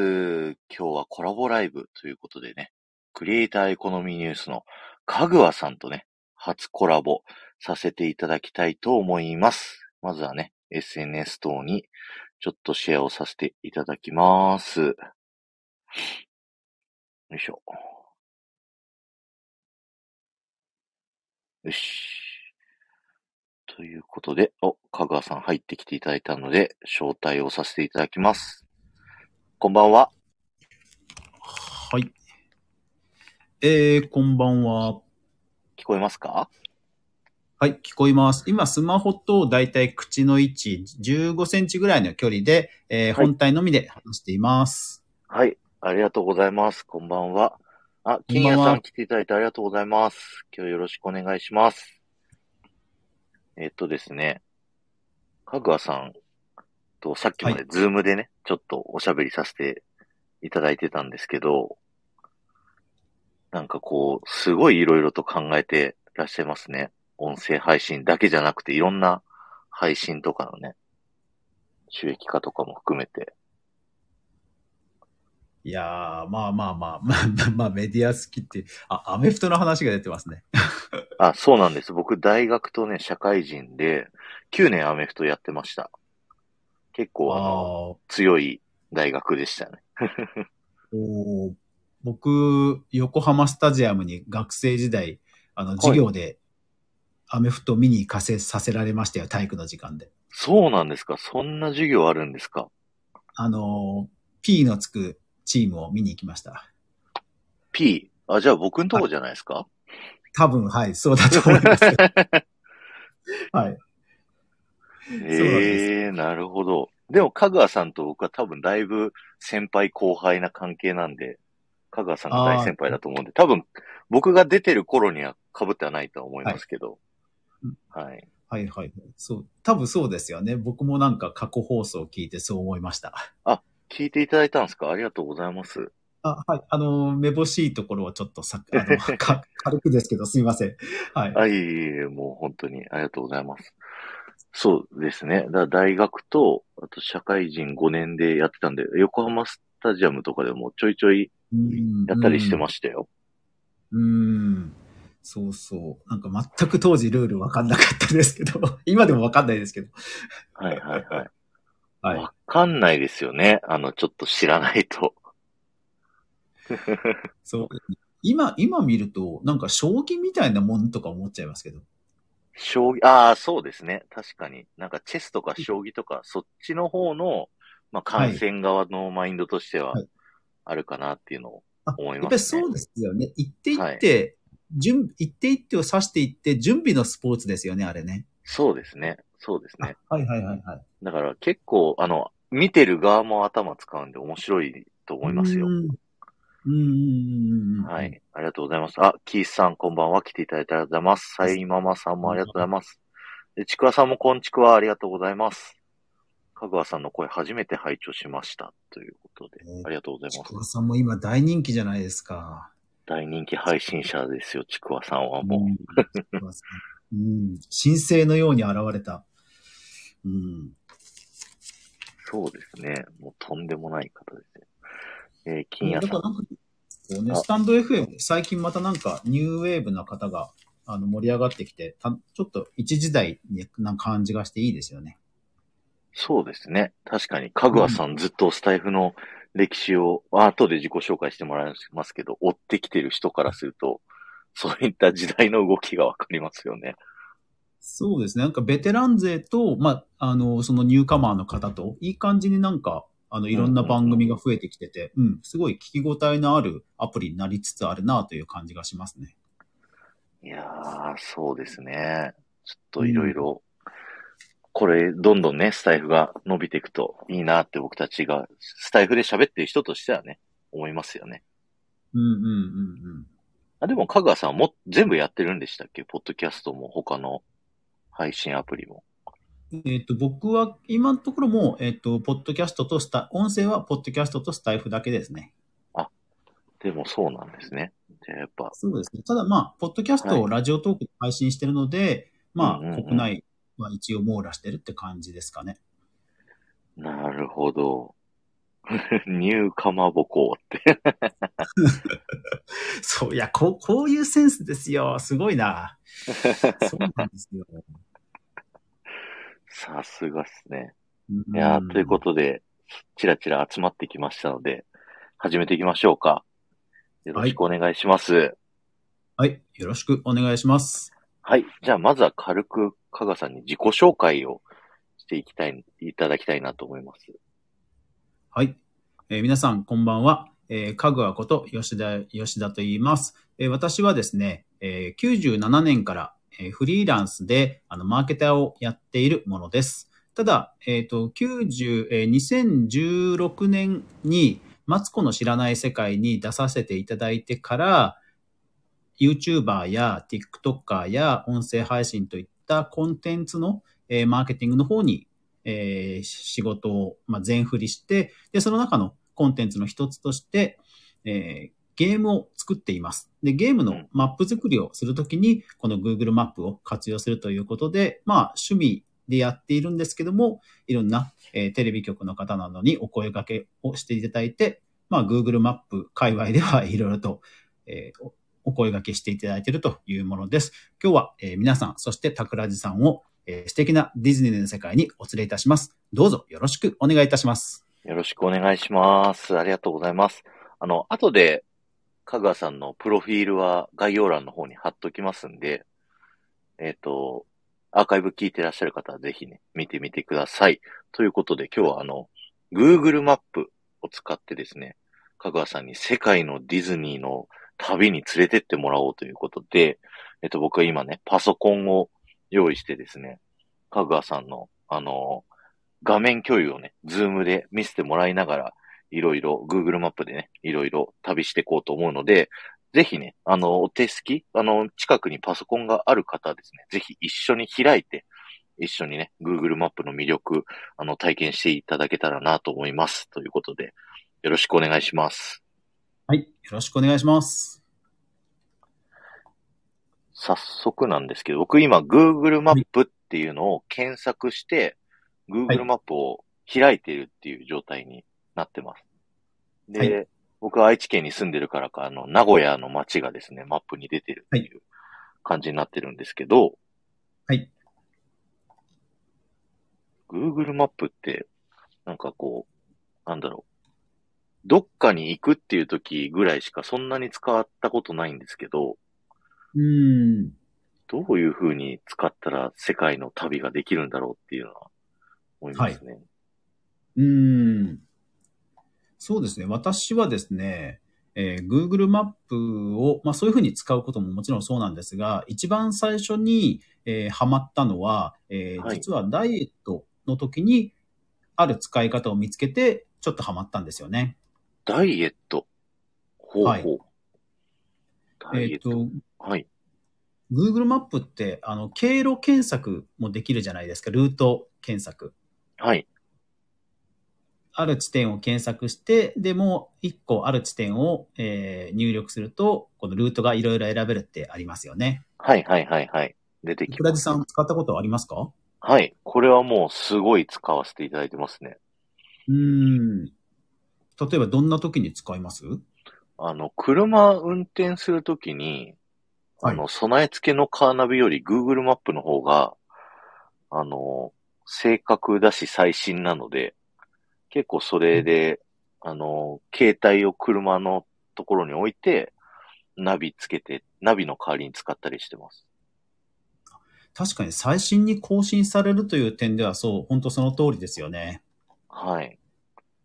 。今日はコラボライブということでね、クリエイターエコノミーニュースのかぐわさんとね、初コラボさせていただきたいと思います。まずはね、SNS 等にちょっとシェアをさせていただきます。よいしょ。よし。ということで、お、かぐわさん入ってきていただいたので、招待をさせていただきます。こんばんは。はい。えー、こんばんは。聞こえますか？はい、聞こえます。今、スマホとだいたい口の位置15センチぐらいの距離で、えー、本体のみで話しています。はい、ありがとうございます。こんばんは。あ、金谷さん来ていただいてありがとうございます。今日よろしくお願いします。えっとですね、かぐわさんとさっきまでズームでね、はい、ちょっとおしゃべりさせていただいてたんですけど、なんかこう、すごいいろいろと考えてらっしゃいますね。音声配信だけじゃなくていろんな配信とかのね、収益化とかも含めて。いやー、まあまあまあ、まあ、まあ、メディア好きって、あ、アメフトの話が出てますね。あ、そうなんです。僕、大学とね、社会人で、9年アメフトやってました。結構、あの、強い大学でしたね。お僕、横浜スタジアムに学生時代、あの、授業で、アメフト見に行かせさせられましたよ、体育の時間で。そうなんですか？そんな授業あるんですか？あの、P のつくチームを見に行きました。P? あ、じゃあ僕んとこじゃないですか？多分、はい、そうだと思います。はい。ええー、なるほど。でも、かぐわさんと僕は多分だいぶ先輩後輩な関係なんで、かぐわさんが大先輩だと思うんで、多分僕が出てる頃には被ってはないとは思いますけど。はい。はい、はいはい。そう。多分そうですよね。僕もなんか過去放送を聞いてそう思いました。あ、聞いていただいたんですか？ありがとうございます。あ、はい。あの、めぼしいところはちょっとさ、あの、か軽くですけど、すいません。はい。あ、いえいえ、もう本当にありがとうございます。そうですね。だ大学と、あと社会人5年でやってたんで、横浜スタジアムとかでもちょいちょいやったりしてましたよ。うん。そうそう。なんか全く当時ルールわかんなかったですけど、今でもわかんないですけど。はいはいはい。はい。わかんないですよね。あの、ちょっと知らないと。そう。今、今見ると、なんか将棋みたいなもんとか思っちゃいますけど。将棋、ああ、そうですね。確かに。なんかチェスとか将棋とか、そっちの方の、まあ、観戦側のマインドとしては、あるかなっていうのを思います、ね、やっぱりそうですよね。行っていって、はい、準、行っていってを指していって、準備のスポーツですよね、あれね。そうですね。そうですね。はいはいはいはい。だから結構、あの、見てる側も頭使うんで面白いと思いますよ。うん。はい。ありがとうございます。あ、キースさん、こんばんは。来ていただいてありがとうございます。サイママさんもありがとうございます。で、ちくわさんもこんちくわありがとうございます。かぐわさんの声初めて拝聴しました。ということで、ありがとうございます。ちくわさんも今大人気じゃないですか。大人気配信者ですよ、ちくわさんはもう。うん、うん、神聖のように現れた。うん。そうですね。もうとんでもない方ですね。えー、金谷さん。そうね、スタンド FM、最近またなんかニューウェーブな方があの盛り上がってきて、たちょっと一時代な感じがしていいですよね。そうですね。確かに、かぐわさんずっとスタイフの歴史を、後で自己紹介してもらいますけど、追ってきてる人からすると、そういった時代の動きがわかりますよね。そうですね。なんかベテラン勢と、まあ、あの、そのニューカマーの方と、いい感じになんか、あの、いろんな番組が増えてきてて、うん、うん、すごい聞き応えのあるアプリになりつつあるなという感じがしますね。いやー、そうですね。ちょっといろいろ、これ、どんどんね、スタイフが伸びていくといいなって僕たちが、スタイフで喋ってる人としてはね、思いますよね。うんうんうんうん。あ、でも、かぐわさんも全部やってるんでしたっけ？ポッドキャストも他の配信アプリも。えっ、と、僕は今のところも、えっ、と、ポッドキャストとスタ、音声はポッドキャストとスタイフだけですね。あ、でもそうなんですね。じゃあやっぱ。そうですね。ただまあ、ポッドキャストをラジオトークで配信してるので、はい、まあ、国内は一応網羅してるって感じですかね。なるほど。ニューかまぼこって。そう、いや、こう、こういうセンスですよ。すごいな。そうなんですよ。さすがっすね。うんいやーということで、ちらちら集まってきましたので、始めていきましょうか。よろしくお願いします。はい。よろしくお願いします。はい。じゃあ、まずは軽く、加賀さんに自己紹介をしていきたい、いただきたいなと思います。はい。えー皆さん、こんばんは。えー、かぐわこと吉田、吉田と言います。えー私はですね、えー97年から、えフリーランスで、あの、マーケターをやっているものです。ただ、えっ、と、90、えー2016年に、マツコの知らない世界に出させていただいてから、YouTuber や TikToker や音声配信といったコンテンツの、えーマーケティングの方に、えー仕事を、まあ、全振りして、で、その中のコンテンツの一つとして、えーゲームを作っています。で、ゲームのマップ作りをするときに、この Google マップを活用するということで、まあ、趣味でやっているんですけども、いろんな、えーテレビ局の方などにお声掛けをしていただいて、まあ、Google マップ界隈ではいろいろと、えーおお声掛けしていただいているというものです。今日は、えー皆さん、そして桜地さんを、えー素敵なディズニーの世界にお連れいたします。どうぞよろしくお願いいたします。よろしくお願いします。ありがとうございます。あの、後で、香川さんのプロフィールは概要欄の方に貼っときますんで、えっ、と、アーカイブ聞いてらっしゃる方はぜひね、見てみてください。ということで今日はあの、Google マップを使ってですね、香川さんに世界のディズニーの旅に連れてってもらおうということで、えっ、と、僕は今ね、パソコンを用意してですね、カグアさんの、あの、画面共有をね、ズームで見せてもらいながら、いろいろ Google マップでね、いろいろ旅していこうと思うので、ぜひね、あの、お手すき、あの、近くにパソコンがある方はですね、ぜひ一緒に開いて、一緒にね、Google マップの魅力、あの、体験していただけたらなと思います。ということで、よろしくお願いします。はい。よろしくお願いします。早速なんですけど、僕今 Google マップっていうのを検索して、Google マップを開いているっていう状態になってます。で、は僕は愛知県に住んでるからか、あの、名古屋の街がですね、マップに出てるっていう感じになってるんですけど、はい。Google マップって、なんかこう、なんだろう。どっかに行くっていう時ぐらいしかそんなに使ったことないんですけど、うーん。どういう風に使ったら世界の旅ができるんだろうっていうのは思いますね。うーん。そうですね。私はですね、えー Google マップを、まあそういうふうに使うことももちろんそうなんですが、一番最初に、えーハマったのは、えーはい実はダイエットの時にある使い方を見つけて、ちょっとハマったんですよね。ダイエット。ほうほう。はいダイエット。えっと、はい。Google マップって、あの、経路検索もできるじゃないですか。ルート検索。はい。ある地点を検索して、でもう一個ある地点を、えー入力すると、このルートがいろいろ選べるってありますよね。はいはいはいはい。出てきます。倉地さん使ったことありますか？はい。これはもうすごい使わせていただいてますね。うーん。例えばどんな時に使います？あの、車運転するときに、あの、備え付けのカーナビより Google マップの方が、あの、正確だし最新なので、結構それで、あの、携帯を車のところに置いて、ナビつけて、ナビの代わりに使ったりしてます。確かに最新に更新されるという点ではそう、本当その通りですよね。はい。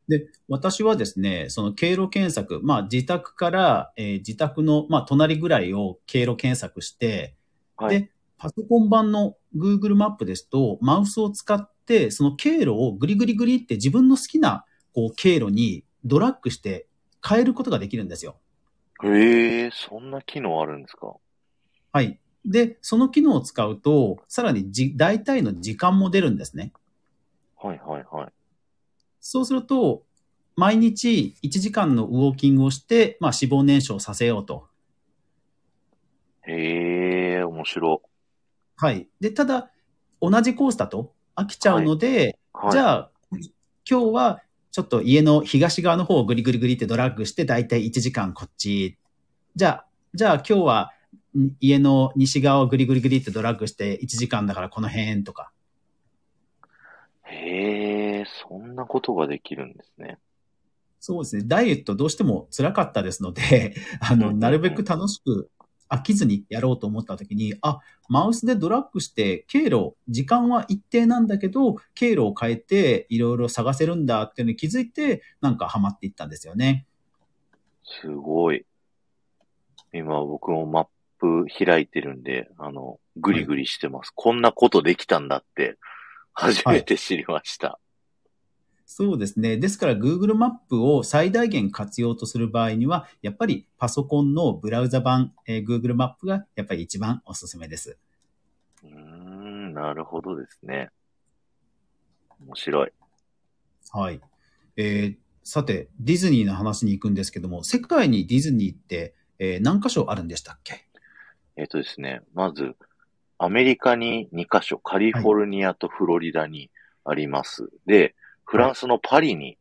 で、私はですね、その経路検索、まあ自宅から、えー自宅の、まあ隣ぐらいを経路検索して、はい。で、パソコン版の Google マップですと、マウスを使って、その経路をグリグリグリって自分の好きなこう経路にドラッグして変えることができるんですよ。へえ、そんな機能あるんですか？はい。で、その機能を使うと、さらにじ大体の時間も出るんですね。はいはいはい。そうすると、毎日1時間のウォーキングをして、まあ脂肪燃焼させようと。へえ、面白。はい。で、ただ、同じコースだと飽きちゃうので、はい、じゃあ、今日はちちょっと家の東側の方をグリグリグリってドラッグして、だいたい1時間こっち。じゃあ、じゃあ今日はん家の西側をグリグリグリってドラッグして1時間だからこの辺とか。へえ、そんなことができるんですね。そうですね。ダイエットどうしても辛かったですので、あの、なるべく楽しく飽きずにやろうと思った時に、あ、マウスでドラッグして経路、時間は一定なんだけど、経路を変えていろいろ探せるんだっていうのに気づいて、なんかハマっていったんですよね。すごい。今僕もマップ開いてるんで、あの、グリグリしてます。こんなことできたんだって、初めて知りました。そうですね。ですから Google マップを最大限活用とする場合には、やっぱりパソコンのブラウザ版、えー Google マップがやっぱり一番おすすめです。うーん、なるほどですね。面白い。はい。えーさて、ディズニーの話に行くんですけども、世界にディズニーって、えー何箇所あるんでしたっけ？えっ、とですね、まず、アメリカに2カ所、カリフォルニアとフロリダにあります。で、フランスのパリに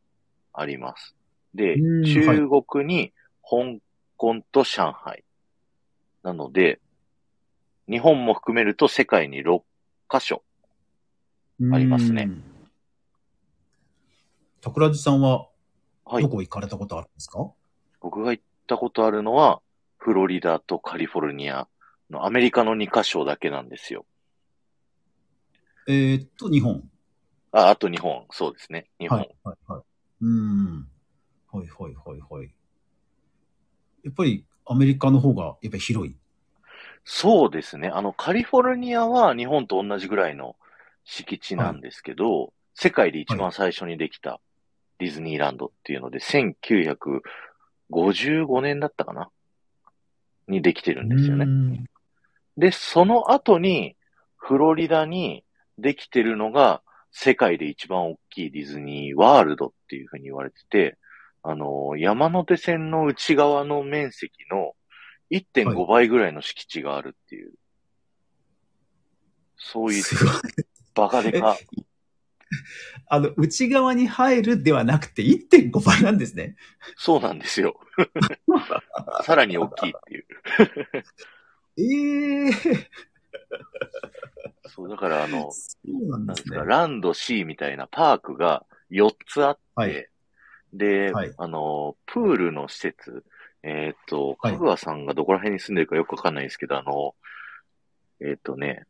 あります。で、うん中国に香港と上海。なので、日本も含めると世界に6カ所。ありますねうん。桜地さんははいど。こ行かれたことあるんですか、僕が行ったことあるのは、フロリダとカリフォルニアのアメリカの2カ所だけなんですよ。えーっと、日本。あ、あと日本。そうですね。日本。はい、はい、はい。うん。はい、はい、はい、はい。やっぱりアメリカの方がやっぱり広い。そうですね。あの、カリフォルニアは日本と同じぐらいの敷地なんですけど、世界で一番最初にできたディズニーランドっていうので、1955年だったかな？にできてるんですよね。うんで、その後に、フロリダにできてるのが、世界で一番大きいディズニーワールドっていうふうに言われてて、あの、山手線の内側の面積の1.5倍ぐらいの敷地があるっていう、そういう。バカでか。あの、内側に入るではなくて1.5倍なんですね。そうなんですよ。さらに大きいっていう。ええ そう、だからあの、そうなんですね。ランド C みたいなパークが4つあって、はい。で、はい。あの、プールの施設、えっ、と、はい。かぐわさんがどこら辺に住んでるかよくわかんないですけど、あの、えっ、とね、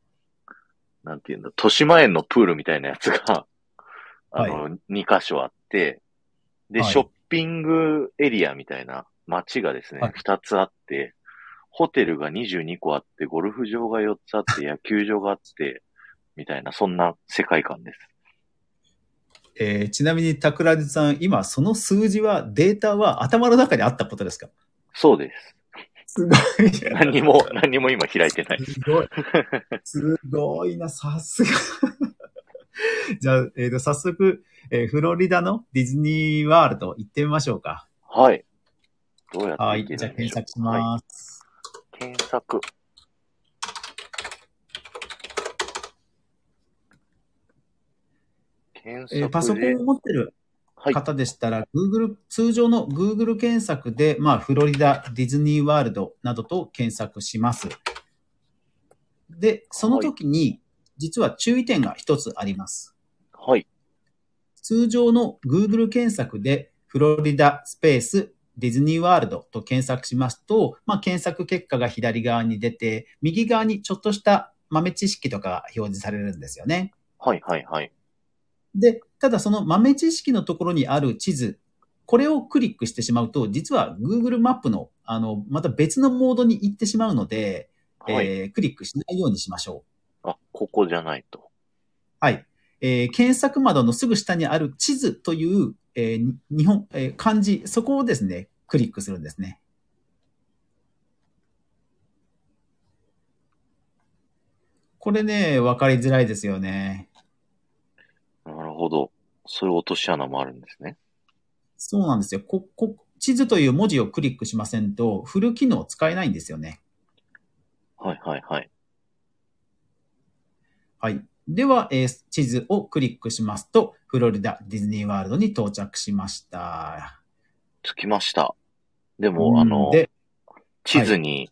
なんていうんだ、豊島園のプールみたいなやつが、あの、2箇所あって、で、はい。ショッピングエリアみたいな街がですね、はい。2つあって、ホテルが22個あって、ゴルフ場が4つあって、野球場があって、みたいな、そんな世界観です。えーちなみに桜地さん、今その数字は、データは頭の中にあったことですか？そうです。すごい。何にも、何にも今開いてない。すごい。すごいな、さすが。じゃあ、えっ、と、早速、えーフロリダのディズニーワールド行ってみましょうか。はい。どうやってはい。じゃあ検索します。はい。検索。検索で、えーパソコンを持ってるはい。方でしたら、Google、通常の Google 検索で、まあ、フロリダディズニーワールドなどと検索します。で、その時に、実は注意点が一つあります。はい。通常の Google 検索で、フロリダスペースディズニーワールドと検索しますと、まあ、検索結果が左側に出て、右側にちょっとした豆知識とかが表示されるんですよね。はい、はい、はい。で、ただその豆知識のところにある地図、これをクリックしてしまうと、実は Google マップの、あの、また別のモードに行ってしまうので、はい。えークリックしないようにしましょう。あ、ここじゃないと。はい。えー検索窓のすぐ下にある地図という、えー日本、えー漢字、そこをですね、クリックするんですね。これね、わかりづらいですよね。なるほど。そういう落とし穴もあるんですね。そうなんですよ。こ、こ、地図という文字をクリックしませんと、フル機能使えないんですよね。はい、はい、はい。はい。では、えー地図をクリックしますと、フロリダディズニーワールドに到着しました。着きました。でうも、んあの、で、地図に、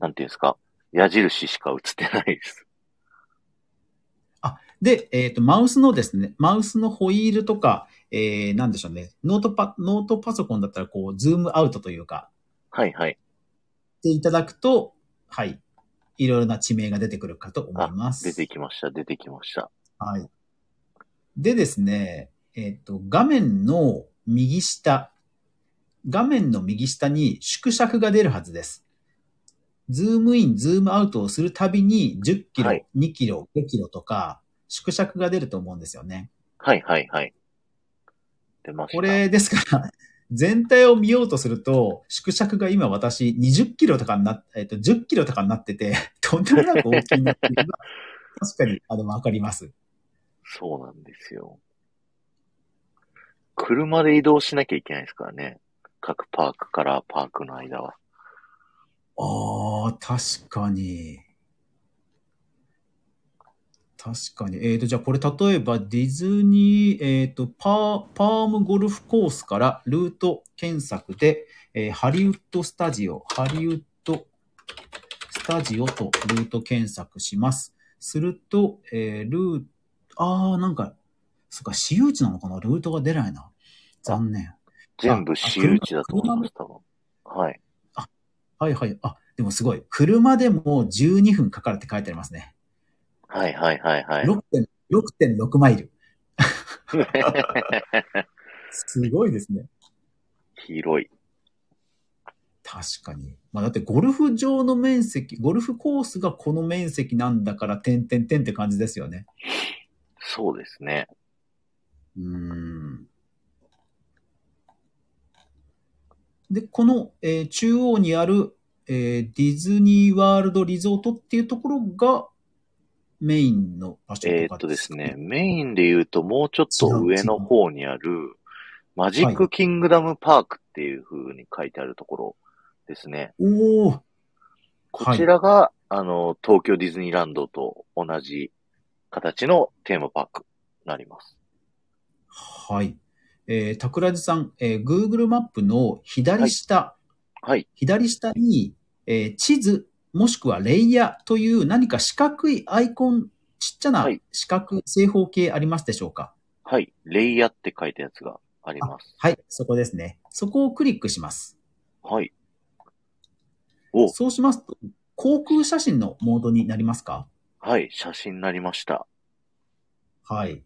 なんていうんですか、矢印しか映ってないです。で、えっ、と、マウスのですね、マウスのホイールとか、えー、なんでしょうね、ノートパ、ノートパソコンだったら、こう、ズームアウトというか、はいはい。していただくと、はい、いろいろな地名が出てくるかと思います。出てきました、出てきました。はい。でですね、えっ、と、画面の右下、画面の右下に縮尺が出るはずです。ズームイン、ズームアウトをするたびに10キロ、はい2キロ、5キロとか、縮尺が出ると思うんですよね。はいはいはい。出ました。これですから、全体を見ようとすると、縮尺が今私20キロとかになっ、えっ、と、10キロとかになってて、とんでもなく大きいなっていうのが、確かに、あの、わかります。そうなんですよ。車で移動しなきゃいけないですからね。各パークからパークの間は。ああ、確かに。確かに。えっ、と、じゃあこれ例えばディズニー、えっ、と、パー、パームゴルフコースからルート検索で、えーハリウッドスタジオ、ハリウッドスタジオとルート検索します。すると、えールーああ、なんか、そっか、私有地なのかな？ルートが出ないな。残念。全部私有地だと思います、多分。はい。はいはい。あ、でもすごい。車でも12分かかるって書いてありますね。はいはいはいはい。6.6 6.6マイル。すごいですね。広い。確かに。まあだってゴルフ場の面積、ゴルフコースがこの面積なんだから、点々点って感じですよね。そうですね。うーん。で、この、えー中央にある、えーディズニーワールドリゾートっていうところがメインの場所とかえーっとですね、メインで言うともうちょっと上の方にある、マジックキングダムパークっていう風に書いてあるところですね。おおこちらが、あの、東京ディズニーランドと同じ形のテーマパークになります。はい。えー、桜地さん、えー Google マップの左下、はい。左下に、えー地図、もしくはレイヤーという何か四角いアイコン、ちっちゃなはい四角、正方形ありますでしょうか？はい。レイヤーって書いたやつがあります。はい、そこですね。そこをクリックします。はい。お、そうしますと、航空写真のモードになりますか？はい。写真になりました。はい。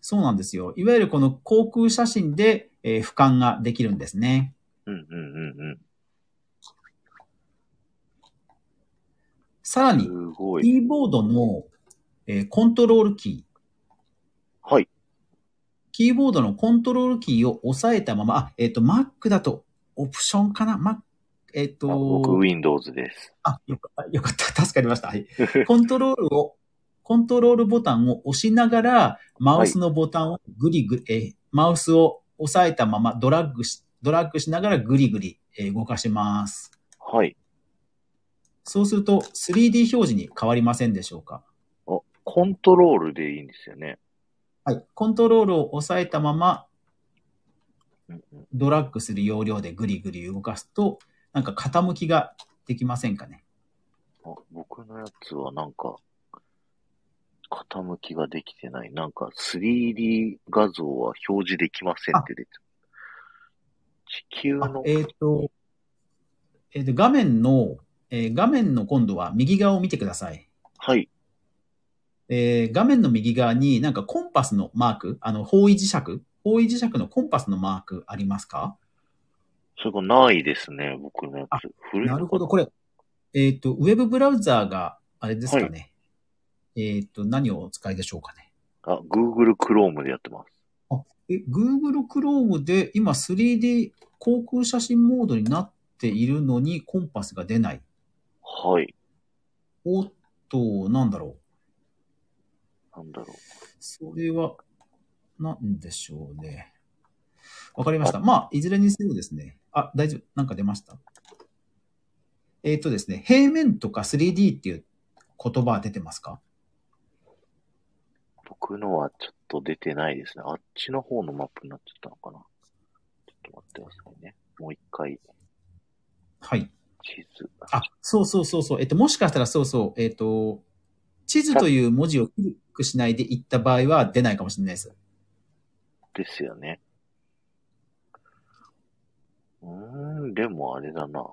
そうなんですよ。いわゆるこの航空写真で、えー俯瞰ができるんですね。うんうんうんうん。さらに。キーボードの、えーコントロールキー、はい。キーボードのコントロールキーを押さえたまま、あ、えっ、と、Mac だと、オプションかな ?Mac、えっ、あ僕、と、Windows です。あ、よかった、よかった、助かりました。はい。コントロールを、コントロールボタンを押しながら、マウスのボタンをグリグリ、えーマウスを押さえたままドラッグし、ドラッグしながらグリグリ、えー動かします。はい。そうすると 3D 表示に変わりませんでしょうか？あ、コントロールでいいんですよね。はい。コントロールを押さえたままドラッグする要領でグリグリ動かすと、なんか傾きができませんかね？あ僕のやつはなんか、傾きができてない。なんか 3D 画像は表示できませんって出てる。地球の、あえっ、と、えっ、と、画面の、えー画面の今度は右側を見てください。はい。えー画面の右側になんかコンパスのマーク、あの、方位磁石方位磁石のコンパスのマークありますか？それがないですね、僕のやあつ。なるほど。これ、えっ、と、ウェブブラウザーが、あれですかね？えっ、と、何をお使いでしょうかね？あ、Google Chrome でやってます。え、Google Chrome で今 3D 航空写真モードになっているのにコンパスが出ない。はい。おっと、なんだろう。なんだろう。それは、なんでしょうね。わかりました。まあ、いずれにせよですね。あ、大丈夫。なんか出ました？えっ、とですね、平面とか 3D っていう言葉は出てますか？僕のはちょっと出てないですね。あっちの方のマップになっちゃったのかな？ちょっと待ってくださいね。もう一回、はい。地図。あ、そうそうそうそう。えっと、もしかしたらそうそう、えっと、地図という文字をクリックしないで行った場合は出ないかもしれないです。ですよね。うーん、でもあれだな。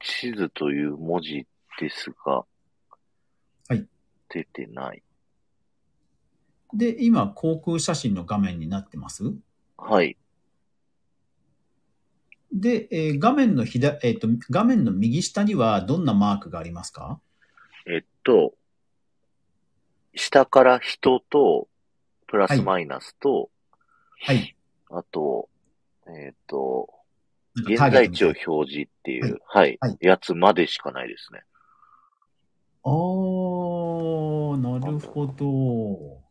地図という文字ですが、はい。出てない。で、今、航空写真の画面になってます？はい。で、えー画面の左、えっ、と、画面の右下にはどんなマークがありますか？えっと、下から人と、プラスマイナスと、はい。あと、えっーゲットみたい在地を表示っていう、はい、はいやつまでしかないですね。あー、なるほど。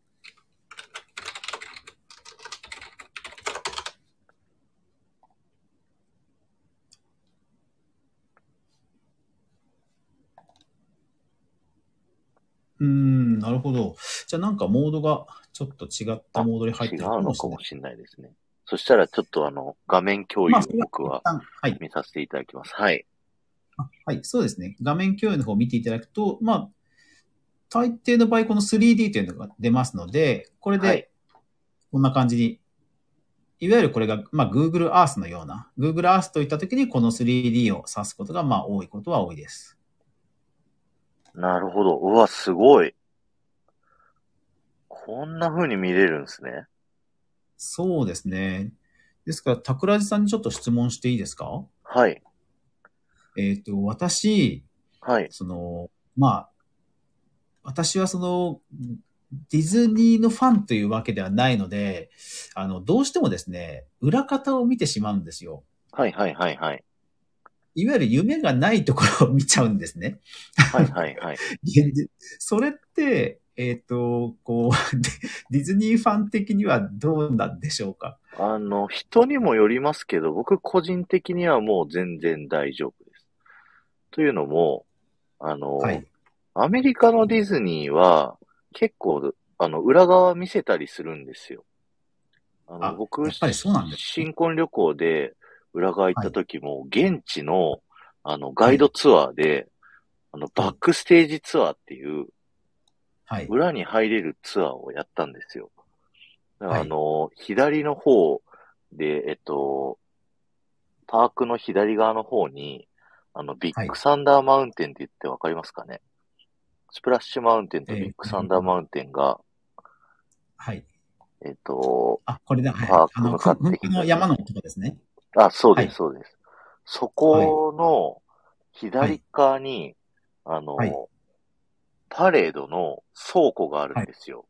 うーん、なるほど。じゃあなんかモードがちょっと違ったモードに入って違うるかの。かもしれないですね。そしたらちょっとあの、画面共有を僕は。見させていただきます。はい。あはい、そうですね。画面共有の方を見ていただくと、まあ、大抵の場合、この 3D というのが出ますので、これはいで、こんな感じに、いわゆるこれが、まあ、Google Earth のような、Google Earth といったときに、この 3D を指すことが、まあ、多いことは多いです。なるほど。うわ、すごい。こんな風に見れるんですね。そうですね。ですから、桜地さんにちょっと質問していいですか？はい。えっ、と、私、はい。その、まあ、私はその、ディズニーのファンというわけではないので、あの、どうしてもですね、裏方を見てしまうんですよ。はいはいはいはい。いわゆる夢がないところを見ちゃうんですね。はいはいはい。現実それって、えっ、と、こう、デディズニーファン的にはどうなんでしょうか？あの、人にもよりますけど、僕個人的にはもう全然大丈夫です。というのも、あの、はい。アメリカのディズニーは結構、あの、裏側見せたりするんですよ。あのあ僕やっぱりそうなんですね新婚旅行で裏側行った時も、現地の、あの、ガイドツアーで、あの、バックステージツアーっていう、はい。裏に入れるツアーをやったんですよ。はいあの、左の方で、えっと、パークの左側の方に、あの、ビッグサンダーマウンテンって言ってわかりますかね、スプラッシュマウンテンとビッグサンダーマウンテンが、はい。えっと、あ、これだ。はい。パークかってふふの山のとこですね。あ、そうです、はいそうです。そこの左側に、あの、はいパレードの倉庫があるんですよ。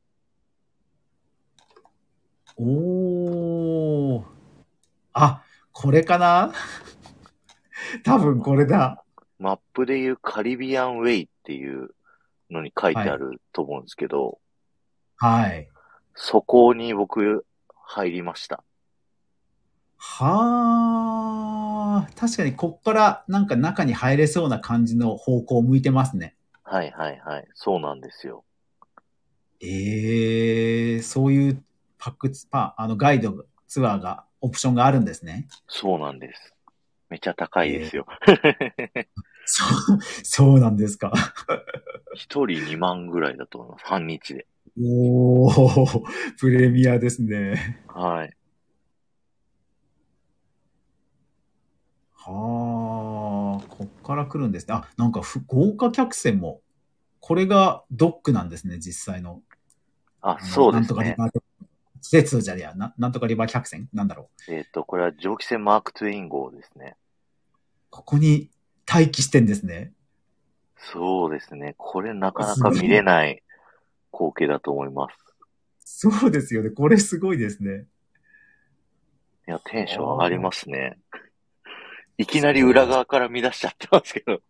おー。あ、これかな？多分これだ。マップでいうカリビアンウェイっていうのに書いてあると思うんですけど、はい。そこに僕入りました。はあ、確かにこっからなんか中に入れそうな感じの方向を向いてますね。はいはいはい。そうなんですよ。ええそういうパックツパ、あのガイドツアーが、オプションがあるんですね。そうなんです。めちゃ高いですよ。そう、そうなんですか。一人2万ぐらいだと思います。半日で。おー、プレミアですね。はい。はあ、こっから来るんですね。あ、なんかふ豪華客船も、これがドックなんですね、実際の。あ、そうですね。なんとかリバー、施設じゃねえやな、なんとかリバー客船？なんだろう。えっ、と、これは蒸気船マークトゥイン号ですね。ここに待機してんですね。そうですね。これなかなか見れない光景だと思います。そうですよね。これすごいですね。いや、テンション上がりますね。いきなり裏側から見出しちゃってますけど。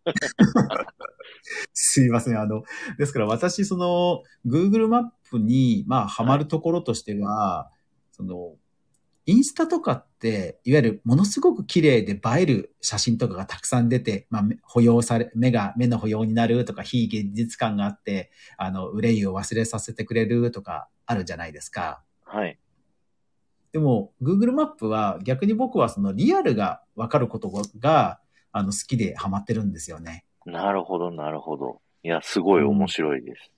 すいません。あの、ですから私、その、Google マップに、まあ、ハマるところとしては、その、インスタとかって、いわゆるものすごく綺麗で映える写真とかがたくさん出て、まあ、め保養され、目が、目の保養になるとか、非現実感があって、あの、憂いを忘れさせてくれるとか、あるじゃないですか。はい。でも、Google マップは逆に僕はそのリアルがわかることが、あの、好きでハマってるんですよね。なるほど、なるほど。いや、すごい面白いです。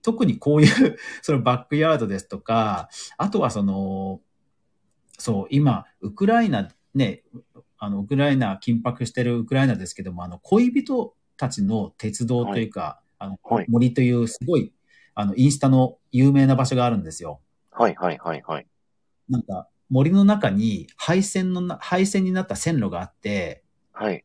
特にこういう、そのバックヤードですとか、あとはその、そう、今、ウクライナ、ね、あの、ウクライナ、緊迫してるウクライナですけども、あの、恋人たちの鉄道というか、あの、はい森というすごい、あの、インスタの有名な場所があるんですよ。はい、はい、はい、はい。なんか、森の中に配線のな、配線になった線路があって、はい。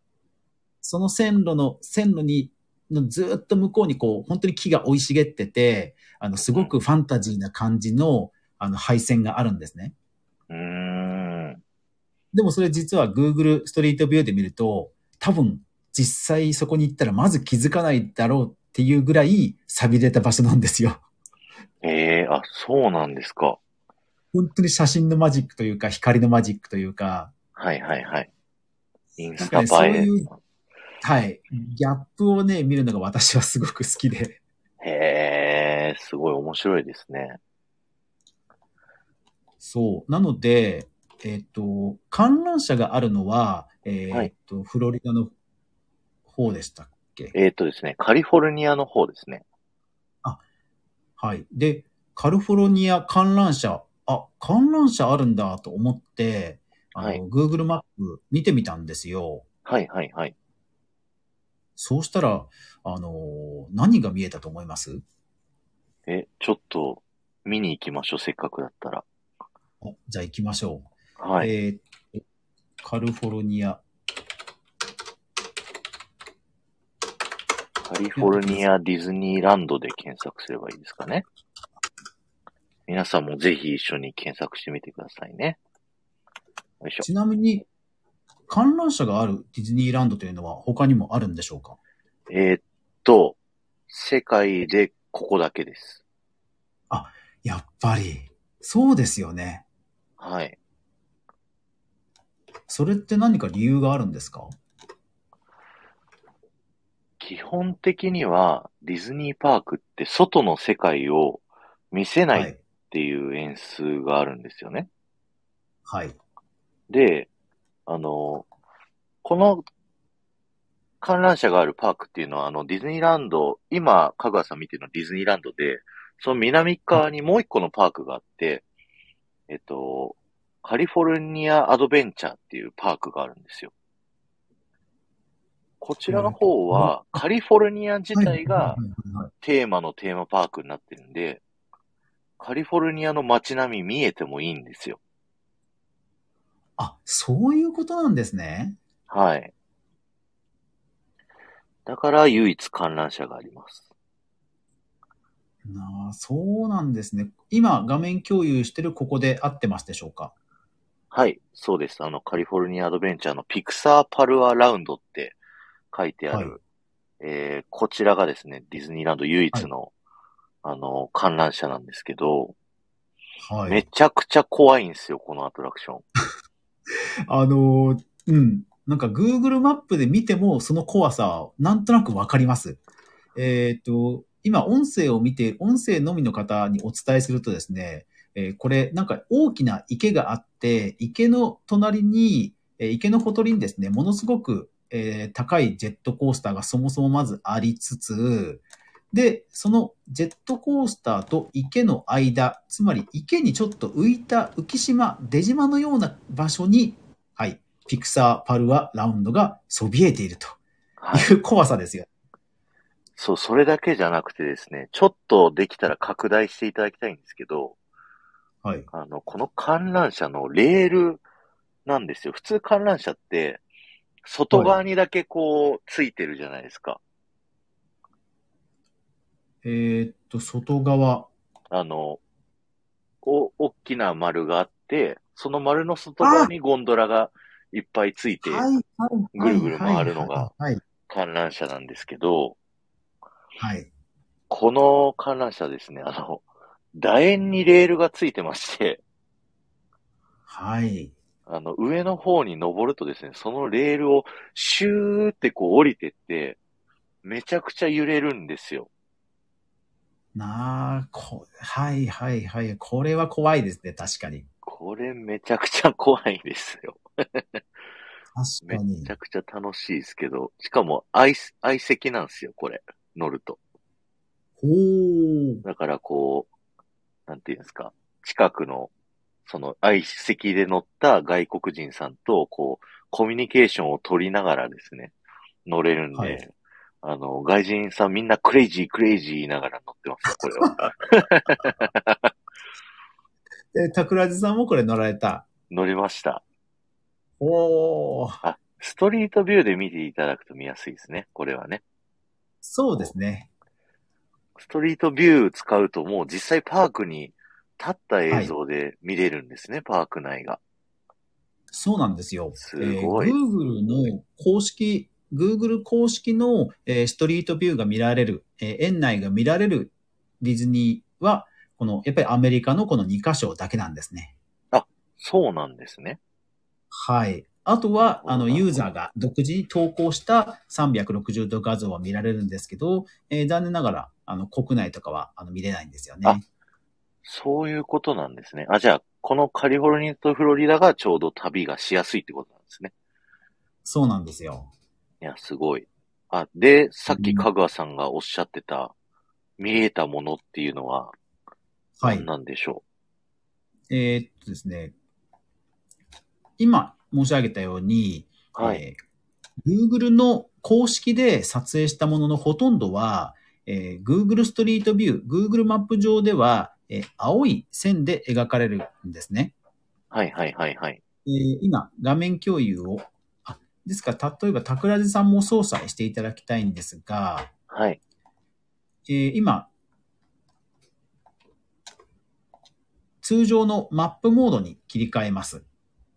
その線路の、線路に、のずっと向こうにこう、本当に木が生い茂ってて、あの、すごくファンタジーな感じの、あの、配線があるんですね。うーん。でもそれ実は Google ストリートビューで見ると、多分実際そこに行ったらまず気づかないだろうっていうぐらい錆びれた場所なんですよ。ええあ、そうなんですか。本当に写真のマジックというか、光のマジックというか、はい、はい、はい。インスタ映え。そういうはい。ギャップをね、見るのが私はすごく好きで。へえ、すごい面白いですね。そう。なので、えっ、と、観覧車があるのは、えっ、はいと、フロリダの方でしたっけ？えっ、とですね、カリフォルニアの方ですね。はい。で、カリフォルニア観覧車、あ、観覧車あるんだと思って、あの、はい Google マップ見てみたんですよ。はい、はい、はい。そうしたら、あの、何が見えたと思います？え、ちょっと、見に行きましょう、せっかくだったら。おじゃあ行きましょう。はい。えーカリフォルニア。カリフォルニアディズニーランドで検索すればいいですかね。皆さんもぜひ一緒に検索してみてくださいね。よいしょ。ちなみに、観覧車があるディズニーランドというのは他にもあるんでしょうか？えーっと、世界でここだけです。やっぱり、そうですよね。はい。それって何か理由があるんですか？基本的にはディズニーパークって外の世界を見せないっはい。ていう演出があるんですよね。はい。で、あの、この観覧車があるパークっていうのは、あの、ディズニーランド、今、香川さん見てるのはディズニーランドで、その南側にもう一個のパークがあって、えっと、カリフォルニアアドベンチャーっていうパークがあるんですよ。こちらの方は、カリフォルニア自体がテーマのテーマパークになってるんで、カリフォルニアの街並み見えてもいいんですよ。あ、そういうことなんですね。はい。だから唯一観覧車があります。なあ、そうなんですね。今、画面共有してるここで合ってますでしょうか？はい、そうです。あの、カリフォルニアアドベンチャーのピクサーパルアラウンドって書いてある、はいえー、こちらがですね、ディズニーランド唯一の、あの、観覧車なんですけど、はい。めちゃくちゃ怖いんですよ、このアトラクション。あのー、うん。なんか Google マップで見てもその怖さ、なんとなくわかります。えっ、と、今音声を見て、音声のみの方にお伝えするとですね、えーこれなんか大きな池があって、池の隣に、えー池のほとりにですね、ものすごく、えー高いジェットコースターがそもそもまずありつつ、で、そのジェットコースターと池の間、つまり池にちょっと浮いた浮島、出島のような場所に、はい、ピクサーパルアラウンドがそびえているとはい。いう怖さですよ。そう、それだけじゃなくてですね、ちょっとできたら拡大していただきたいんですけど、はい。あの、この観覧車のレールなんですよ。普通観覧車って、外側にだけこう、ついてるじゃないですか。えーっと、外側。あの、お、大きな丸があって、その丸の外側にゴンドラがいっぱいついて、ぐるぐる回るのがはい、観覧車なんですけど、はい。この観覧車ですね、あの、楕円にレールがついてまして、はい。あの、上の方に登るとですね、そのレールをシューってこう降りてって、めちゃくちゃ揺れるんですよ。なあ、こ、はいはいはい。これは怖いですね、確かに。これめちゃくちゃ怖いですよ。確めかにち。ゃくちゃ楽しいですけど、しかも相、相席なんですよ、これ。乗ると。ほー。だからこう、なんていうんですか、近くの、その相席で乗った外国人さんと、こう、コミュニケーションを取りながらですね、乗れるんで、はいあの、外人さんみんな crazy crazy 言いながら乗ってますよ、これは。で、タクラジさんもこれ乗られた？乗りました。おー。あ、ストリートビューで見ていただくと見やすいですね、これはね。そうですね。ストリートビュー使うともう実際パークに立った映像で見れるんですね、パーク内が。そうなんですよ。すごいえー Google の公式、Google 公式の、えーストリートビューが見られる、えー園内が見られるディズニーは、この、やっぱりアメリカのこの2カ所だけなんですね。そうなんですね。はい。あとは、あの、ユーザーが独自に投稿した360度画像は見られるんですけど、えー残念ながら、あの、国内とかは、あの、見れないんですよあね。そういうことなんですね。あ、じゃあ、このカリフォルニアとフロリダがちょうど旅がしやすいってことなんですね。そうなんですよ。いや、すごい。あ、で、さっきかぐわさんがおっしゃってた、見えたものっていうのは、はい何。なんでしょえーっとですね、今申し上げたように、う。はい。えー Google の公式で撮影したもののほとんどは、えー Google ストリートビュー、Google マップ上では、えー青い線で描かれるんですね。はいはいはいはい。えー今、画面共有を、あですから、例えば、桜地さんも操作していただきたいんですが、はい。えー今、通常のマップモードに切り替えます。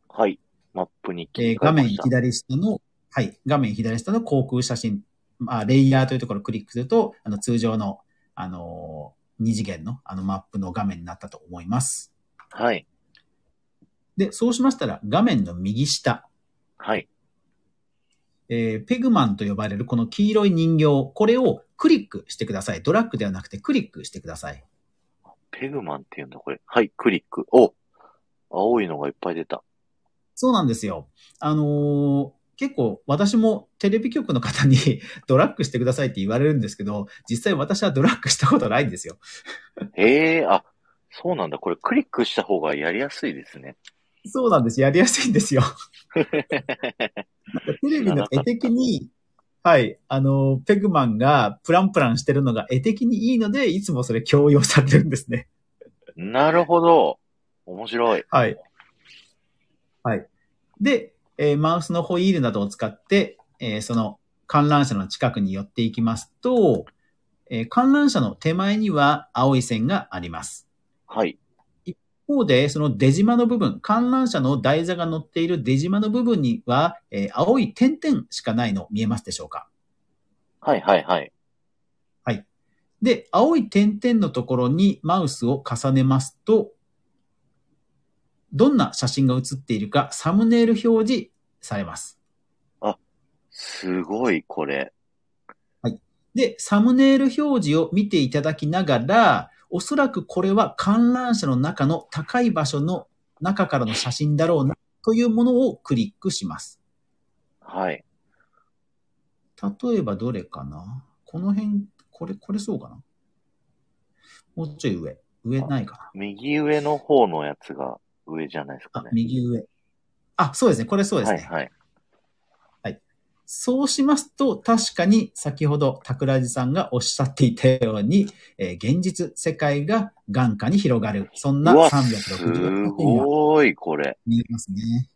はい。マップに切えーり替画面えました。左下の、はい、画面左下の航空写真、まあ、レイヤーというところをクリックすると、あの、通常の、あのー二次元の、あの、マップの画面になったと思います。はい。で、そうしましたら、画面の右下、はい。えーペグマンと呼ばれるこの黄色い人形、これをクリックしてください。ドラッグではなくてクリックしてください。ペグマンって言うんだ、これ。はい、クリック。お青いのがいっぱい出た。そうなんですよ。あのー結構私もテレビ局の方に ドラッグしてくださいって言われるんですけど、実際私はドラッグしたことないんですよ。へえ、あ、そうなんだ。これクリックした方がやりやすいですね。そうなんです。やりやすいんですよ。なんかテレビの絵的に、はい、あの、ペグマンがプランプランしてるのが絵的にいいので、いつもそれ強要されるんですね。なるほど。面白い。はい。はい。で、えーマウスのホイールなどを使って、えーその観覧車の近くに寄っていきますと、えー観覧車の手前には青い線があります。はい。一方で、その出島の部分、観覧車の台座が乗っている出島の部分には、えー青い点々しかないの見えますでしょうか？はいはいはい。で、青い点々のところにマウスを重ねますと、どんな写真が写っているかサムネイル表示されます。すごい、これ。で、サムネイル表示を見ていただきながら、おそらくこれは観覧車の中の高い場所の中からの写真だろうなというものをクリックします。はい。例えばどれかな？この辺、これ、これそうかな？もうちょい上。上ないか右上の方のやつが上じゃないですかなあね、。右上。あ、そうですね。これそうですね。はいはい。そうしますと、確かに先ほど桜地さんがおっしゃっていたように、えー現実世界が眼下に広がる。そんなうわ、360す度がごい、これ。見えますね。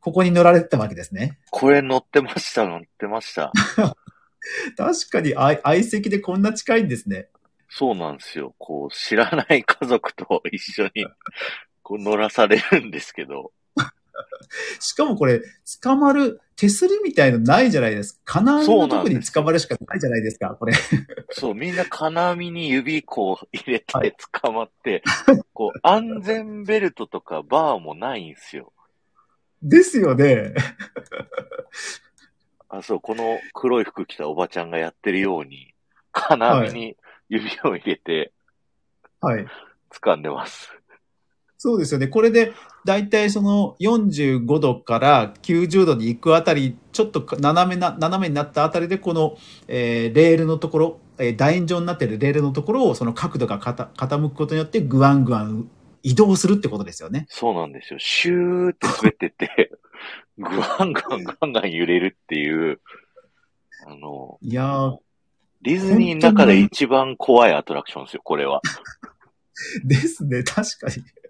ここに乗られてたわけですね。これ乗ってました、乗ってました。確かに相相席でこんな近いんですね。そうなんですよ。こう、知らない家族と一緒に、こう乗らされるんですけど、しかもこれ、捕まる手すりみたいのないじゃないですか。金網のとこに捕まるしかないじゃないですか、これ。そう、みんな金網に指こう入れて捕まって、こう安全ベルトとかバーもないんですよ。ですよね。あ、そう、この黒い服着たおばちゃんがやってるように、金網に指を入れてはい。掴んでます。そうですよね。これで、だいたいその45度から90度に行くあたり、ちょっと斜めな、斜めになったあたりで、この、えーレールのところ、えー楕円状になっているレールのところを、その角度がかた傾くことによって、ぐわんぐわん移動するってことですよね。そうなんですよ。シューって滑ってって、ぐわんぐわんガンガン揺れるっていう、あの、いやー、ディズニーの中で一番怖いアトラクションですよ、これは。ですね、確かに。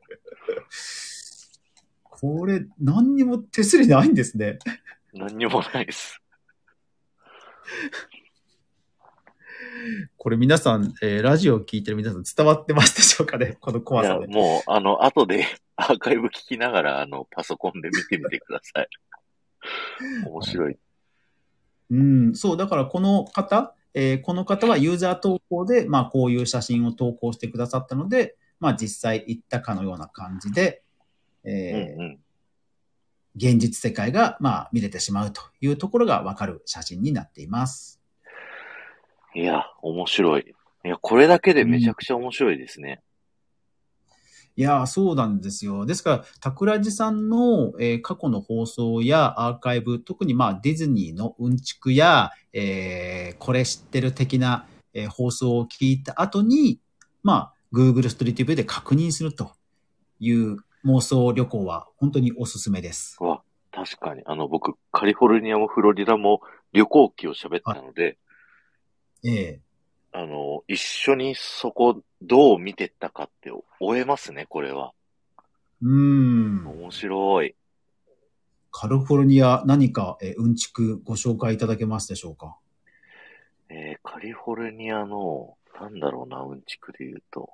これ、何にも手すりないんですね。何にもないです。これ皆さん、えーラジオを聞いてる皆さん伝わってますでしょうかね？この怖さで。もう、あの、後で アーカイブ聞きながら、あの、パソコンで見てみてください。面白い。うん、そう、だからこの方、えーこの方はユーザー投稿で、まあこういう写真を投稿してくださったので、まあ実際行ったかのような感じで、うんえーうん。現実世界が、まあ見れてしまうというところがわかる写真になっています。いや、面白い。いや、これだけでめちゃくちゃ面白いですね。いやー、そうなんですよ。ですから、桜地さんの、えー過去の放送やアーカイブ、特にまあディズニーのうんちくや、えーこれ知ってる的な、えー放送を聞いた後に、まあ、Google ストリートビューで確認するという妄想旅行は本当におすすめです。うわ、確かに。あの、僕、カリフォルニアもフロリダも旅行記を喋ったので、ええあの、一緒にそこどう見てったかって追えますね、これは。うーん。面白い。カリフォルニア何か、えーうんちくご紹介いただけますでしょうか？えー、カリフォルニアの、なんだろうな、うんちくで言うと。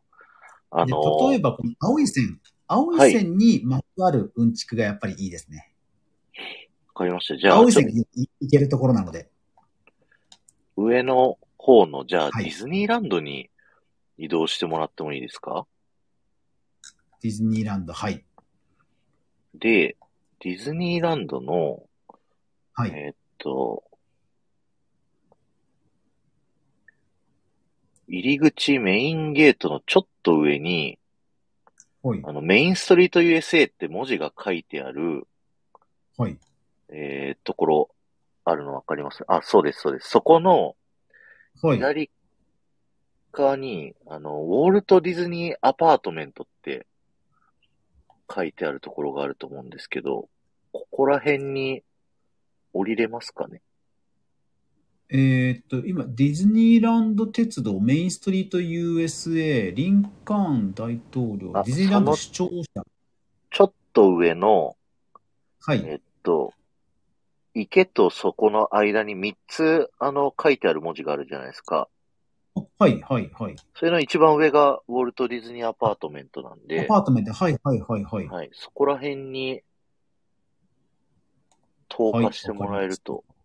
あでの、例えば、この青い線。青い線にまつわるうんちくがやっぱりいいですね。わかりました。じゃあ、青い線に行けるところなので。と上の方の、じゃあ、はいディズニーランドに移動してもらってもいいですか？ディズニーランド、はい。で、ディズニーランドの、はい。えーっと、入り口メインゲートのちょっと上に、はい。あの、メインストリート USA って文字が書いてある、はい。えー、ところ、あるのわかります？あ、そうです、そうです。そこの、はい。左側に、あの、ウォルト・ディズニー・アパートメントって書いてあるところがあると思うんですけど、ここら辺に降りれますかね？えーっと、今、ディズニーランド鉄道、メインストリート USA、リンカーン大統領、あディズニーランドそ視聴者。ちょっと上の、はい。えっと、池とそこの間に3つ、あの、書いてある文字があるじゃないですか。あはい、はい、はい。それの一番上がウォルト・ディズニー・アパートメントなんアで、パートメント、はい、はい、はい、はい。はい、そこら辺に投下してもらえると、はい。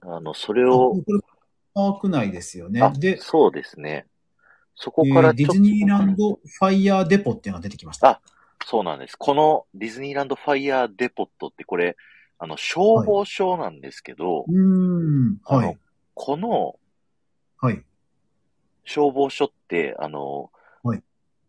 あの、それあをこ、れパーク内ですよねあ。で、そうですね。そこえからーディズニーランドファイヤーデポっていうのが出てきました。あそうなんです。このディズニーランドファイヤーデポットってこれ、あの、消防署なんですけど、うーん。はい。このはい。消防署って、あの、はい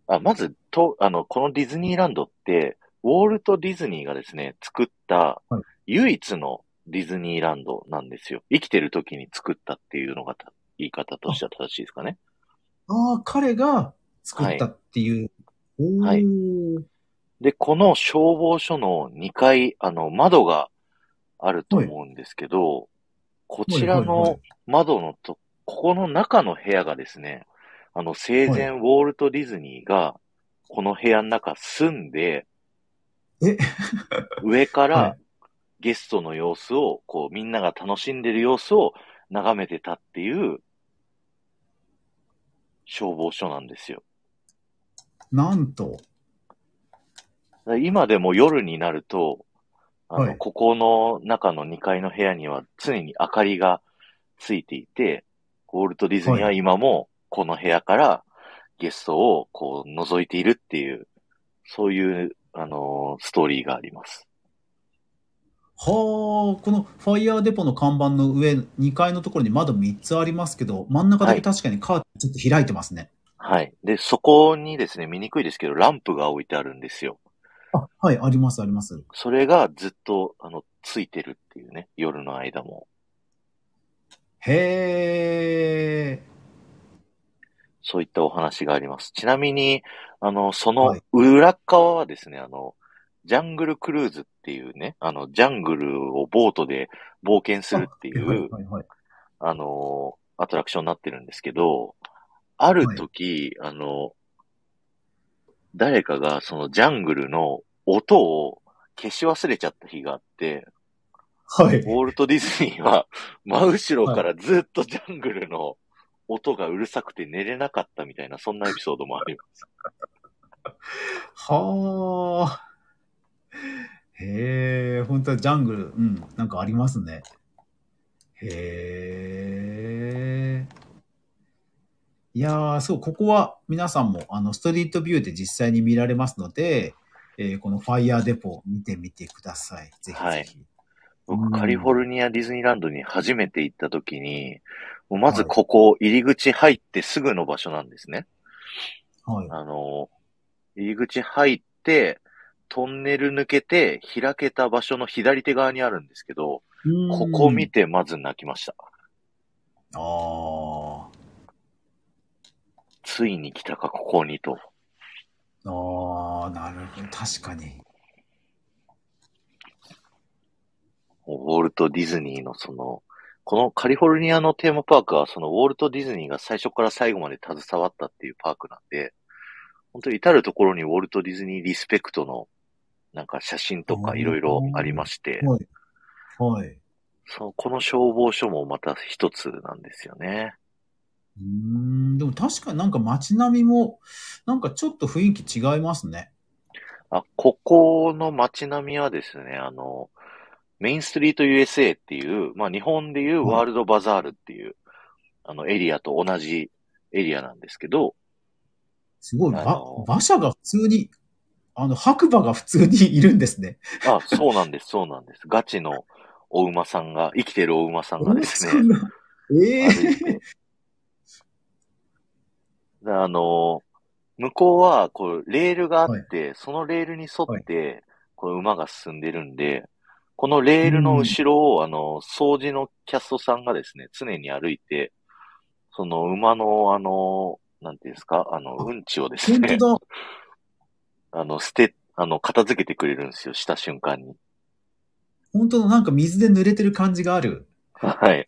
あまず、と、あの、このディズニーランドって、ウォルト・ディズニーがですね、作ったはい、唯一のディズニーランドなんですよ。生きてる時に作ったっていうのがた言い方としては正しいですかね。ああ、彼が作ったっていう。おー。はいで、この消防署の2階、あの、窓があると思うんですけど、こちらはいはいはの窓のと、ここの中の部屋がですね、あの、生前、ウォルト・ディズニーが、この部屋の中住んで、え？上かはらゲストの様子を、こう、みんなが楽しんでる様子を眺めてたっていう、消防署なんですよ。なんと、今でも夜になると、あの、はいここの中の2階の部屋には常に明かりがついていて、ウォルト・ディズニーは今もこの部屋からゲストをこう覗いているっていう、そういう、あのーストーリーがあります。はあ、このファイヤーデポの看板の上、2階のところに窓3つありますけど、真ん中だけ確かにカーテンちょっと開いてますね。はい。で、そこにですね、見にくいですけど、ランプが置いてあるんですよ。あ、はい、あります、あります。それがずっと、あの、ついてるっていうね、夜の間も。へえ。そういったお話があります。ちなみに、あの、そのはい裏側はですね、あの、ジャングルクルーズっていうね、あの、ジャングルをボートで冒険するっていはいうは、い、はい。あの、アトラクションになってるんですけど、ある時、あの、誰かがそのジャングルの音を消し忘れちゃった日があって、はい。ウォルト・ディズニーは 真後ろからずっとジャングルの音がうるさくて寝れなかったみたいな、そんなエピソードもあります。はあ。へえ、本当はジャングル、うん、なんかありますね。へえ。いやー、そう、ここは皆さんも、あの、ストリートビューで実際に見られますので、えーこのファイヤーデポ見てみてください。ぜひぜひ。はい僕、うんカリフォルニアディズニーランドに初めて行った時に、もうまずここ、入り口入ってすぐの場所なんですね。はい。あの、入り口入って、トンネル抜けて、開けた場所の左手側にあるんですけど、ここ見てまず泣きました。ああ。ついに来たか、ここにと。ああ、なるほど。確かに。ウォルト・ディズニーのその、このカリフォルニアのテーマパークは、そのウォルト・ディズニーが最初から最後まで携わったっていうパークなんで、本当に至るところにウォルト・ディズニーリスペクトの、なんか写真とかいろいろありまして、はい。はい。そう、この消防署もまた一つなんですよね。うーん、でも確かになんか街並みも、なんかちょっと雰囲気違いますね。あ、ここの街並みはですね、あの、メインストリート USA っていう、まあ日本でいうワールドバザールっていう、あのエリアと同じエリアなんですけど、すごい、馬車が普通に、あの、白馬が普通にいるんですね。あ、そうなんです、そうなんです。ガチのお馬さんが、生きてるお馬さんがですね、ええ歩いて。であの、向こうは、こう、レールがあって、そのレールに沿って、こう、馬が進んでるんで、このレールの後ろを、あの、掃除のキャストさんがですね、常に歩いて、その馬の、あの、なんていうんですか、あの、あうんちをです本ね。あの、捨て、あの、片付けてくれるんですよ、した瞬間に。本当だ、なんか水で濡れてる感じがある。はい。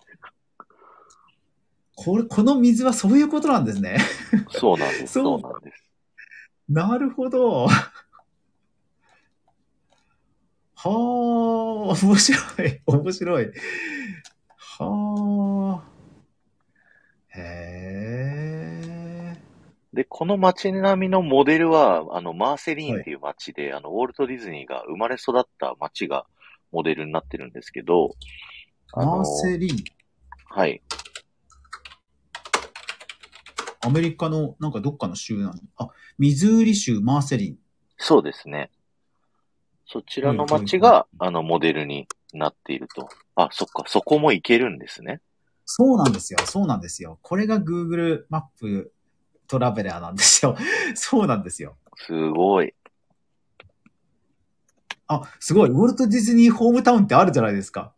これ、この水はそういうことなんですね。そうなんです、そうそうなんです。なるほど。はあ、面白い、面白い。はあ。へえ。で、この街並みのモデルは、あの、マーセリーンっていう街で、あの、ウォルト・ディズニーが生まれ育った街がモデルになってるんですけど、マーセリーン？はい。アメリカの、なんかどっかの州なのあ、ミズーリ州マーセリン。そうですね。そちらの街が、あの、モデルになっていると。あ、そっか、そこも行けるんですね。そうなんですよ。そうなんですよ。これが Google マップトラベラーなんですよ。そうなんですよ。すごい。あ、すごい。ウォルト・ディズニーホームタウンってあるじゃないですか。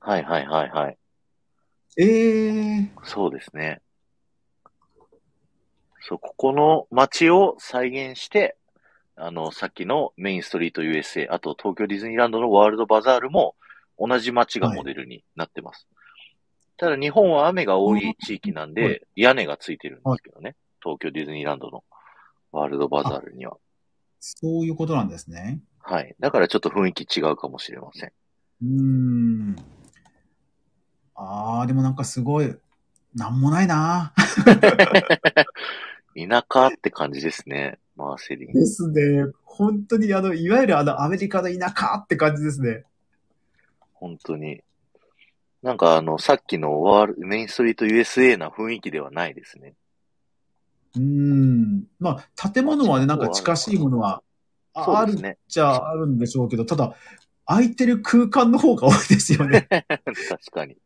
はいはいはいはい。ええそうですね。そう、ここの街を再現して、あの、さっきのメインストリート USA、あと東京ディズニーランドのワールドバザールも同じ街がモデルになってます。ただ日本は雨が多い地域なんはで、屋根がついてるんですけどね。東京ディズニーランドのワールドバザールには。そういうことなんですね。はい。だからちょっと雰囲気違うかもしれません。うーん。あー、でもなんかすごい、なんもないな田舎って感じですね。マーセリン。ですね。本当にあの、いわゆるあの、アメリカの田舎って感じですね。本当に。なんかあの、さっきのワールメインストリート USA な雰囲気ではないですね。うーん。まあ、建物はね、なんか近しいものはああるっ。ちゃあるんでしょうけど、ただ、空いてる空間の方が多いですよね。確かに。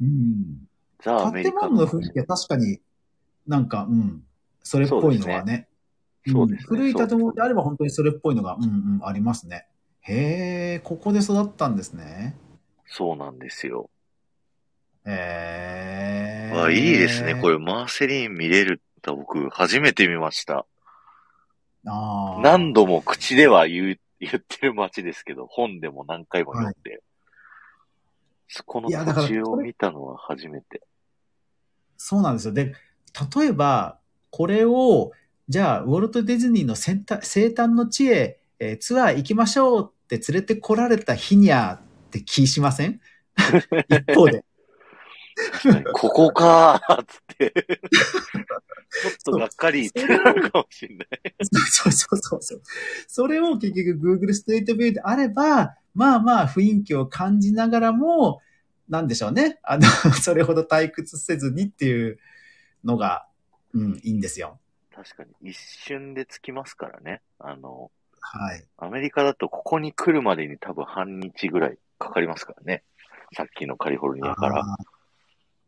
うん。ザ・アメリカ建物の雰囲気は確かになんか、うん、それっぽいのはね。そうですね。古い建物であれば本当にそれっぽいのが、うんうん、ありますね。へえ、ここで育ったんですね。そうなんですよ。へえ。あ、いいですね。これ、マーセリン見れるって僕、初めて見ました。あー何度も口では言う、言ってる街ですけど、本でも何回も読んで。そこのいやだから土地を見たのは初めて。そうなんですよ。で、例えば、これを、じゃあ、ウォルト・ディズニーの生誕生誕の地へ、えーツアー行きましょうって連れてこられた日にゃって気しません？一方で。ここかーっつって。ちょっとがっかりってなるかもしれない。そうそうそうそう。それを結局 Google ストリートビューであれば、まあまあ雰囲気を感じながらも、なんでしょうね。あの、それほど退屈せずにっていうのが、うん、いいんですよ。確かに、一瞬で着きますからね。あの、はい。アメリカだとここに来るまでに多分半日ぐらいかかりますからね。さっきのカリフォルニアから。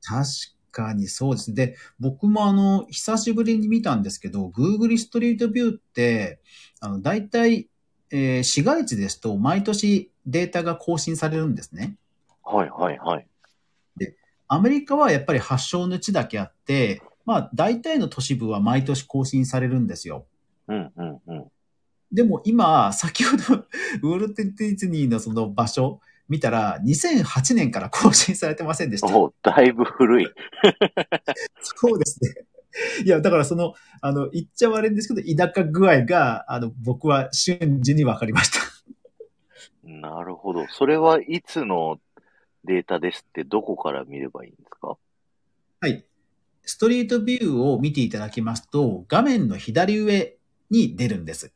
確かにそうですね。で、僕もあの、久しぶりに見たんですけど、Google ストリートビューって、あの、大体、えー市街地ですと毎年データが更新されるんですね。はいはいはい。アメリカはやっぱり発祥の地だけあって、まあ大体の都市部は毎年更新されるんですよ。うんうんうん。でも今、先ほどウォルト・ディズニーのその場所見たら、2008年から更新されてませんでした。おだいぶ古い。そうですね。いや、だからその、あの、言っちゃ悪いんですけど、田舎具合が、あの、僕は瞬時に分かりました。なるほど。それはいつのデータですってどこから見ればいいんですか？はい。ストリートビューを見ていただきますと、画面の左上に出るんです。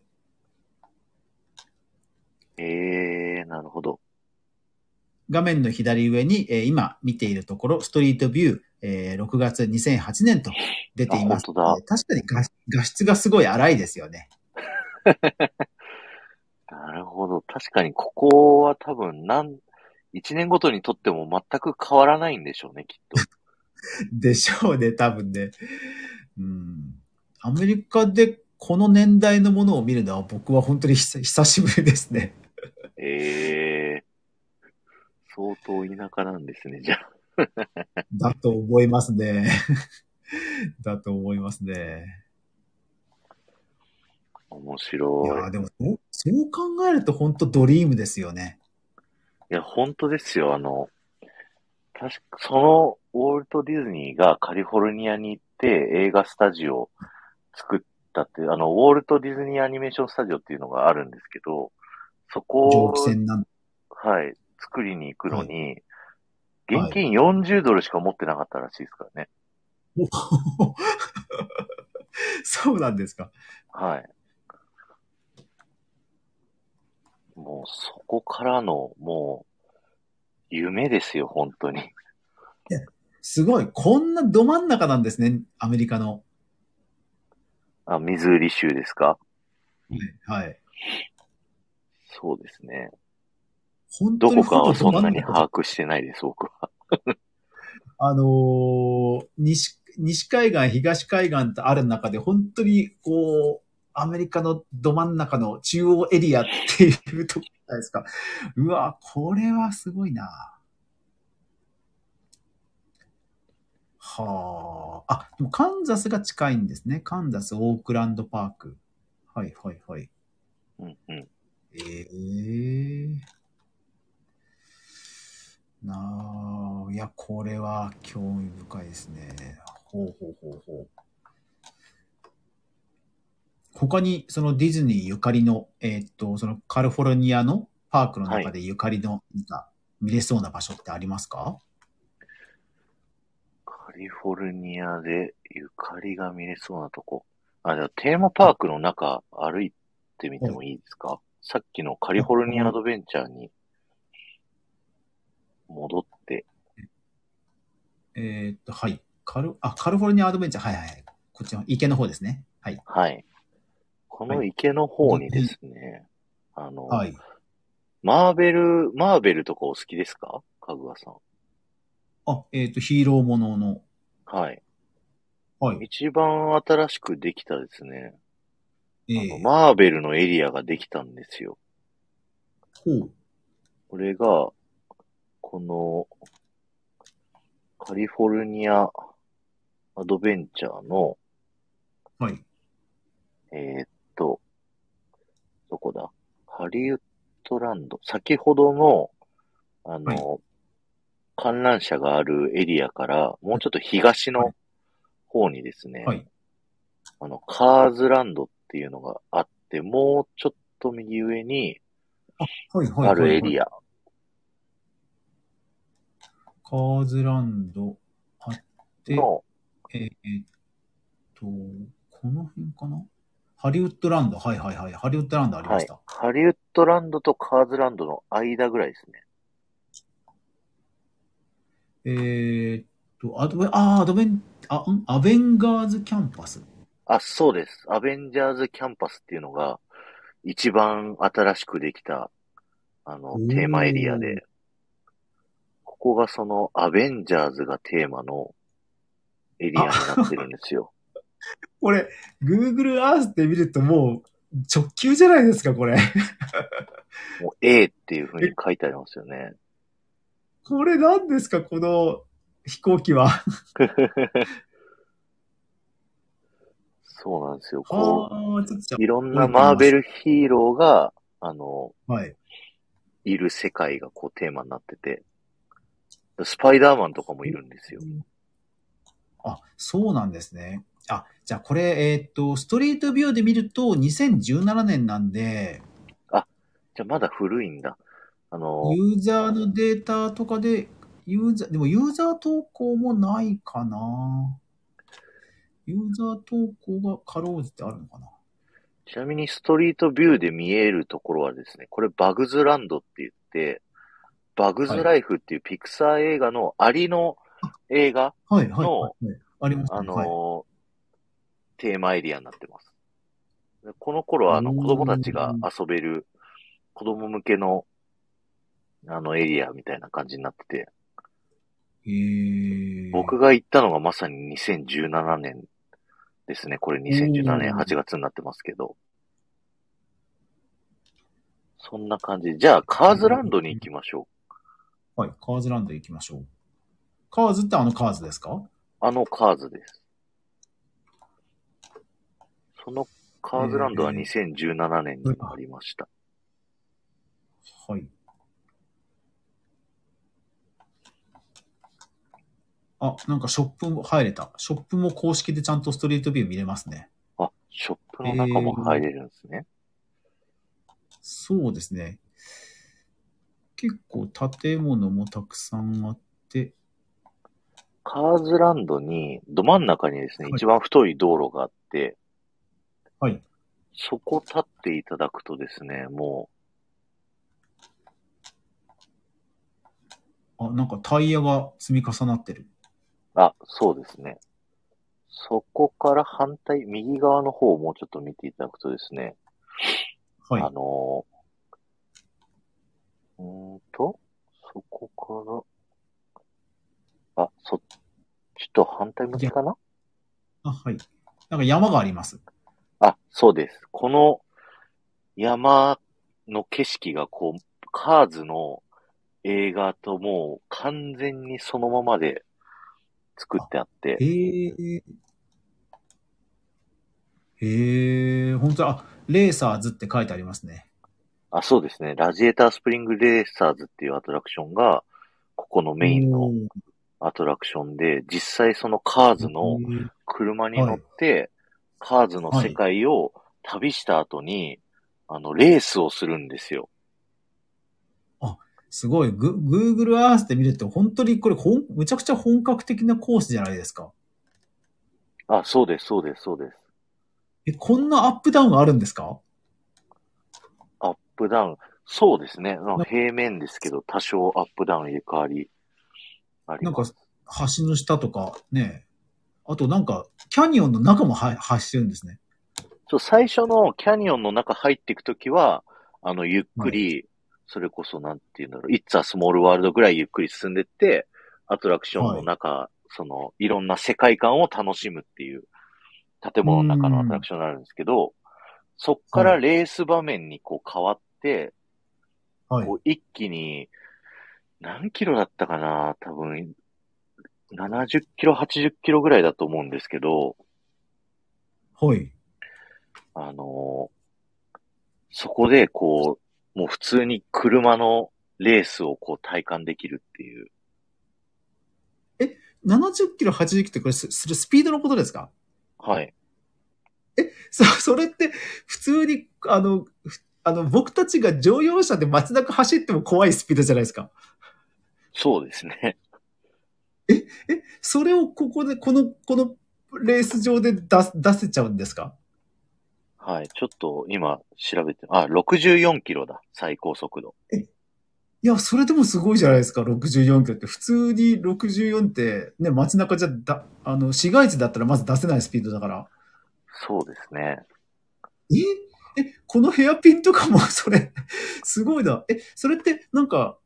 えー、なるほど。画面の左上に、えー今見ているところ、ストリートビュー、えー6月2008年と出ています。確かに画画質がすごい荒いですよね。なるほど。確かにここは多分何、一年ごとにとっても全く変わらないんでしょうね、きっと。でしょうね、多分ね。うん。アメリカでこの年代のものを見るのは僕は本当に久久しぶりですね。えー、相当田舎なんですね、じゃあ。だと思いますね。だと思いますね。面い白い。やーでもそう、そう考えると本当ドリームですよね。いや、本当ですよ。あの、確か、そのウォルト・ディズニーがカリフォルニアに行って映画スタジオを作ったっていう、あの、ウォルト・ディズニーアニメーションスタジオっていうのがあるんですけど、そこ蒸を気船なんはい、作りに行くのに、はい現金40ドルしか持ってなかったらしいですからね。お そうなんですか。はい。もうそこからの、もう、夢ですよ、本当に。すごい。こんなど真ん中なんですね、アメリカの。あ、ミズーリ州ですか？はい。そうですね。本ど当にほぼこかはそんなに把握してないです、僕は。あのー西、西海岸、東海岸ってある中で、本当に、こう、アメリカのど真ん中の中央エリアっていうところですか。うわ、これはすごいな。はあ。あ、でもカンザスが近いんですね。カンザス、オークランドパーク。はい、はい、はい。うんうん。ええなあ、いや、これは興味深いですね。ほうほうほうほう。他に、そのディズニーゆかりの、えーっと、そのカリフォルニアのパークの中でゆかりの、なんか、見れそうな場所ってありますか？カリフォルニアでゆかりが見れそうなとこ。あ、じゃあテーマパークの中歩いてみてもいいですか、さっきのカリフォルニアアドベンチャーに戻って、えーっと、はい。カル、あ、カリフォルニアアドベンチャー。はいはいはい。こっちの池の方ですね。はい。はい。この池の方にですね、あの、はい。マーベル、マーベルとかお好きですか？かぐわさん。あ、えーっと、ヒーローものの。はい。はい。一番新しくできたですね、えあのー、マーベルのエリアができたんですよ。ほう。これが、この、カリフォルニアアドベンチャーの、はい。えーっと、どこだ？ハリウッドランド。先ほどの、あの、観覧車があるエリアから、もうちょっと東の方にですね、はい。あの、カーズランドっていうのがあって、もうちょっと右上にはい。はい。あるエリア。ア。カーズランドあって、の、えーっと、この辺かな？ハリウッドランド。はいはいはい。ハリウッドランドありまはいした。。ハリウッドランドとカーズランドの間ぐらいですね。えーっと、アドベン、あーアドベン、あ、ん？アベンガーズキャンパス。あ、そうです。アベンジャーズキャンパスっていうのが、一番新しくできた、あのテーマエリアで、ここがその、アベンジャーズがテーマのエリアになってるんですよ。これ、Google Earth で見るともう直球じゃないですか、これ。もう A っていう風に書いてありますよね。これ何ですか、この飛行機は。そうなんですよ。こう、いろんなマーベルヒーローが、あの、あはい。いる世界がこうテーマになってて、スパイダーマンとかもいるんですよ。あ、そうなんですね。あ、じゃあこれ、えーっと、ストリートビューで見ると2017年なんで、じゃあまだ古いんだ。あの、ユーザーのデータとかで、ユーザー、でもユーザー投稿もないかな。ユーザー投稿がかろうじてあるのかな。ちなみにストリートビューで見えるところはですね、これバグズランドって言って、バグズライフっていうピクサー映画のアリの映画、はい、はい、のはいはい。ありますね。あのはい。ーテーマエリアになってます。でこの頃はあの子供たちが遊べる子供向けのあのエリアみたいな感じになってて、えー、僕が行ったのがまさに2017年ですね。これ2017年おー8月になってますけど。そんな感じ。じゃあ、カーズランドに行きましょう。はい、カーズランド行きましょう。カーズってあのカーズですか？あのカーズです。そのカーズランドはえー2017年にありました。はい。あ、なんかショップも入れた。ショップも公式でちゃんとストリートビュー見れますね。あ、ショップの中も入れるんですね。そうですね。結構建物もたくさんあって、カーズランドに、ど真ん中にですね、はい一番太い道路があって、はい。そこ立っていただくとですね、もあ、なんかタイヤが積み重なってる。う、あ、そうですね。そこから反対、右側の方をもうちょっと見ていただくとですね、はいあ。のー、うーんと、そこから、あ、そっちと反対向きかな？あ、はい。なんか山があります。あ、そうです。この山の景色がこう、カーズの映画ともう完全にそのままで作ってあって、へえ。へえ、本当だ。あ、レーサーズって書いてありますね。あ、そうですね。ラジエータースプリングレーサーズっていうアトラクションが、ここのメインのアトラクションで、実際そのカーズの車に乗って、カーズの世界を旅した後に、あの、レースをするんですよ。すごい。グ、Google Earth で見ると、本当にこれ、ほん、むちゃくちゃ本格的なコースじゃないですか。あ、そうです、そうです、そうです。え、こんなアップダウンあるんですか？プダウン。そうですね。平面ですけど、多少アップダウン入れ替わりありなんか橋の下とかね。あとなんか、キャニオンの中もは走るんですね。そう、最初のキャニオンの中入っていくときは、あの、ゆっくり、それこそなんていうんだろう、It's a Small World ぐらいゆっくり進んでって、アトラクションの中、その、いろんな世界観を楽しむっていう、建物の中のアトラクションになるんですけど、そっからレース場面にこう変わって、はいこ。う一気に、何キロだったかな？多分、70キロ、80キロぐらいだと思うんですけど、はい。あのーそこでこう、もう普通に車のレースをこう体感できるっていう。70キロ、80キロってこれす、するスピードのことですか？はい。そ、それって、普通に、あの、ふあの、僕たちが乗用車で街中走っても怖いスピードじゃないですか。そうですね。え、それをここで、この、このレース上で出す出せちゃうんですか？はい。ちょっと今調べて、あ、64キロだ。最高速度。いや、それでもすごいじゃないですか、64キロって。普通に64って、ね、街中じゃだ、あの、市街地だったらまず出せないスピードだから。そうですね。え？え、このヘアピンとかも、それ、すごいな。え、それって、なんか、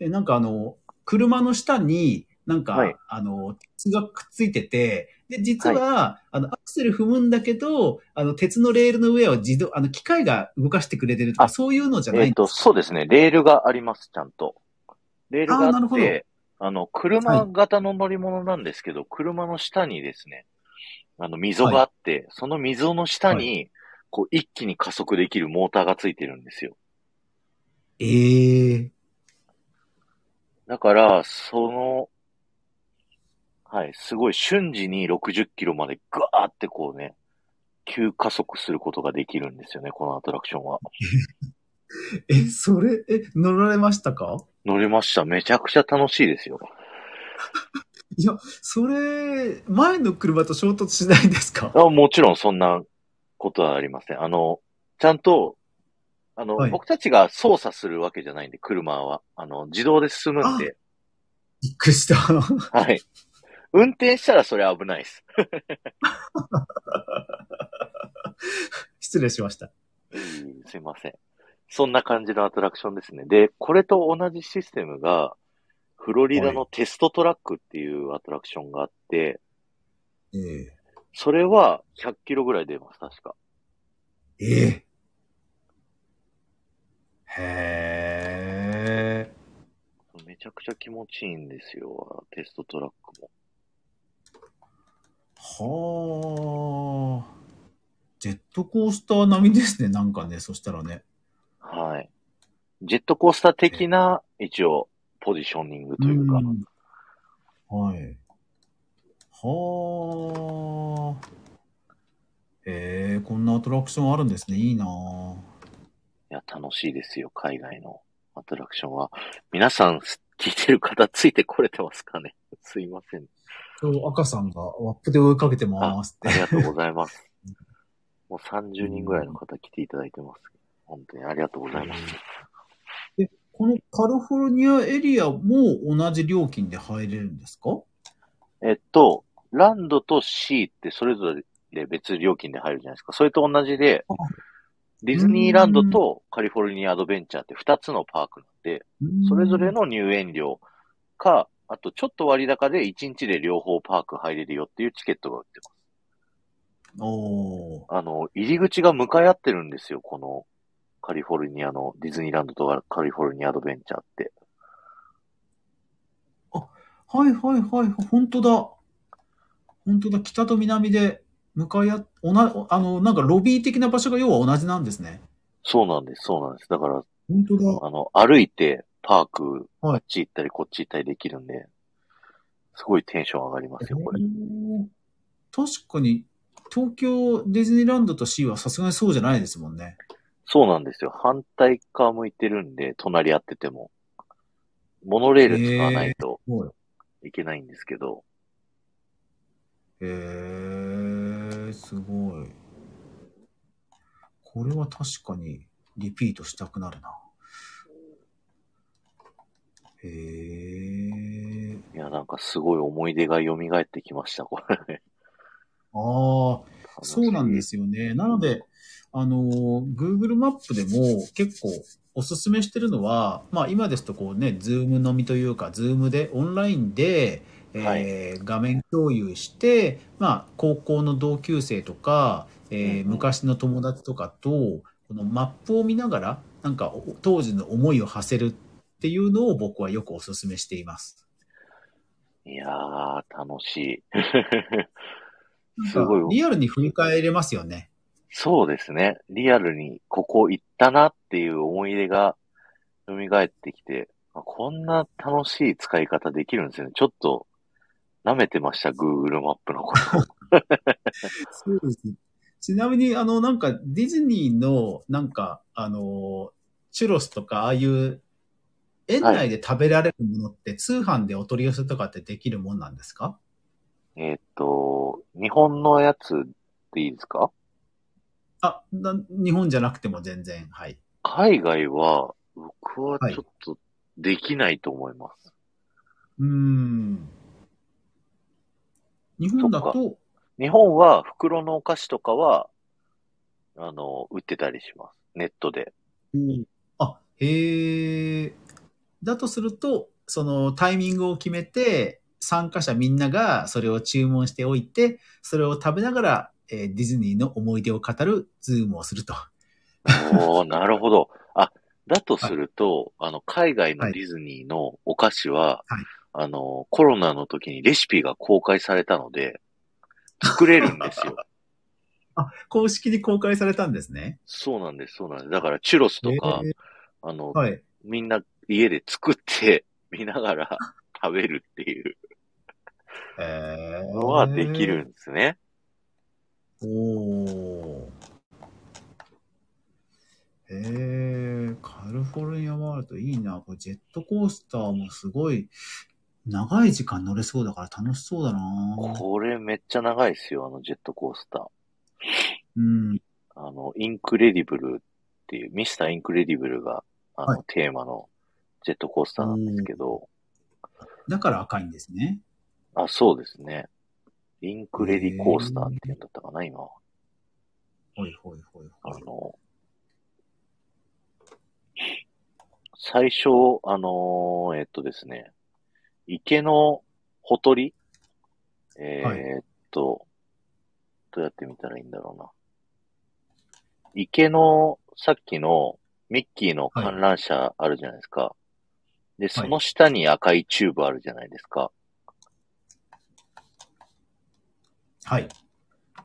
え、なんかあの、車の下に、なんか、はい。あの、鉄がくっついてて、で、実は、あの、アクセル踏むんだけど、あの、鉄のレールの上を自動、あの、機械が動かしてくれてるとか、あそういうのじゃないえっ、と、そうですね。レールがあります、ちゃんと。レールがあって、あの、車型の乗り物なんですけど、車の下にですね、あの、溝があって、その溝の下に、こう、一気に加速できるモーターがついてるんですよ。ええだから、その、はい、すごい瞬時に60キロまでガーってこうね、急加速することができるんですよね、このアトラクションは。え、それ、え、乗られましたか？乗りました。めちゃくちゃ楽しいですよ。いや、それ、前の車と衝突しないんですか？あもちろんそんなことはありません。あの、ちゃんと、あの、はい僕たちが操作するわけじゃないんで、車は。あの、自動で進むんで。びっくりした。はい。運転したらそれ危ないです。失礼しました。うんすいません。そんな感じのアトラクションですね。で、これと同じシステムが、フロリダのテストトラックっていうアトラクションがあって、ええそれは100キロぐらい出ます、確か。え？えへえ。めちゃくちゃ気持ちいいんですよ、テストトラックも。はあ。ジェットコースター並みですね、なんかね、そしたらね。はい。ジェットコースター的な、一応、ポジショニングというか、んはい。はあ。へえ、こんなアトラクションあるんですね。いいなぁいや、楽しいですよ、海外のアトラクションは。皆さん、聞いてる方、ついてこれてますかね？すいません。今日赤さんがワップで追いかけてますって。ありがとうございます。もう30人ぐらいの方来ていただいてます。本当にありがとうございます。で、このカリフォルニアエリアも同じ料金で入れるんですか？えっと、ランドとシーってそれぞれ別料金で入るじゃないですか。それと同じであ、ディズニーランドとカリフォルニアアドベンチャーって2つのパークなんで、それぞれの入園料か、あとちょっと割高で1日で両方パーク入れるよっていうチケットが売ってます。おーあの、入り口が向かい合ってるんですよ、このカリフォルニアのディズニーランドとカリフォルニアアドベンチャーって。はいはいはい、本当だ。本当だ、北と南で向かい合っ、おな、あの、なんかロビー的な場所が要は同じなんですね。そうなんです、そうなんです。だから、本当だ。あの、歩いてパーク、あはいっち行ったりこっち行ったりできるんで、すごいテンション上がりますよ、これ。確かに、東京ディズニーランドと C はさすがにそうじゃないですもんね。そうなんですよ。反対側向いてるんで、隣り合ってても。モノレール使わないとはいいけないんですけど、へえ、すごい。これは確かにリピートしたくなるな。へえ。いや、なんかすごい思い出が蘇ってきました、これね。ああ、そうなんですよね。なので、あの、Google マップでも結構おすすめしてるのは、まあ今ですとこうね、ズームのみというか、ズームでオンラインで、えー画面共有して、まあ高校の同級生とか、えーうんうん昔の友達とかと、このマップを見ながら、なんかお当時の思いを馳せるっていうのを僕はよくおすすめしています。いやー、楽しい。すごい。リアルに振り返れますよね。そうですね。リアルにここ行ったなっていう思い出が蘇ってきて、あこんな楽しい使い方できるんですよね。ちょっと舐めてました、Google マップのこと。そうですね。ちなみに、あの、なんか、ディズニーの、なんか、あの、チュロスとか、ああいう、園内で食べられるものって、通販でお取り寄せとかってできるもんなんですか？えーっと、日本のやつでいいですか？あ、な日本じゃなくても全然、はい。海外は、僕ははいちょっとできないと思います。うーん。日本だと、日本は袋のお菓子とかは、あの、売ってたりします。ネットで。あ、へえ。だとすると、そのタイミングを決めて、参加者みんながそれを注文しておいて、それを食べながら、えーディズニーの思い出を語るズームをすると。おー、なるほど。あ、だとすると、あの、海外のディズニーのお菓子は、はいあの、コロナの時にレシピが公開されたので、作れるんですよ。あ、公式に公開されたんですね。そうなんです、そうなんです。だから、チュロスとか、へーあの、はい。みんな家で作って、見ながら食べるっていうえー、のはできるんですね。おー。へえ、カリフォルニアワールドいいな。これジェットコースターもすごい長い時間乗れそうだから楽しそうだな。これめっちゃ長いですよ、あのジェットコースター。うん。あの、インクレディブルっていう、ミスターインクレディブルが、あの、はいテーマのジェットコースターなんですけど、だから赤いんですね。あ、そうですね。インクレディコースターって言うんだったかな、今。ほいほいほいほい。あの、最初、あのーえっとですね、池のほとり？えはいーっと、どうやって見たらいいんだろうな。池の、さっきのミッキーの観覧車あるじゃないですか。で、その下に赤いチューブあるじゃないですか。はい。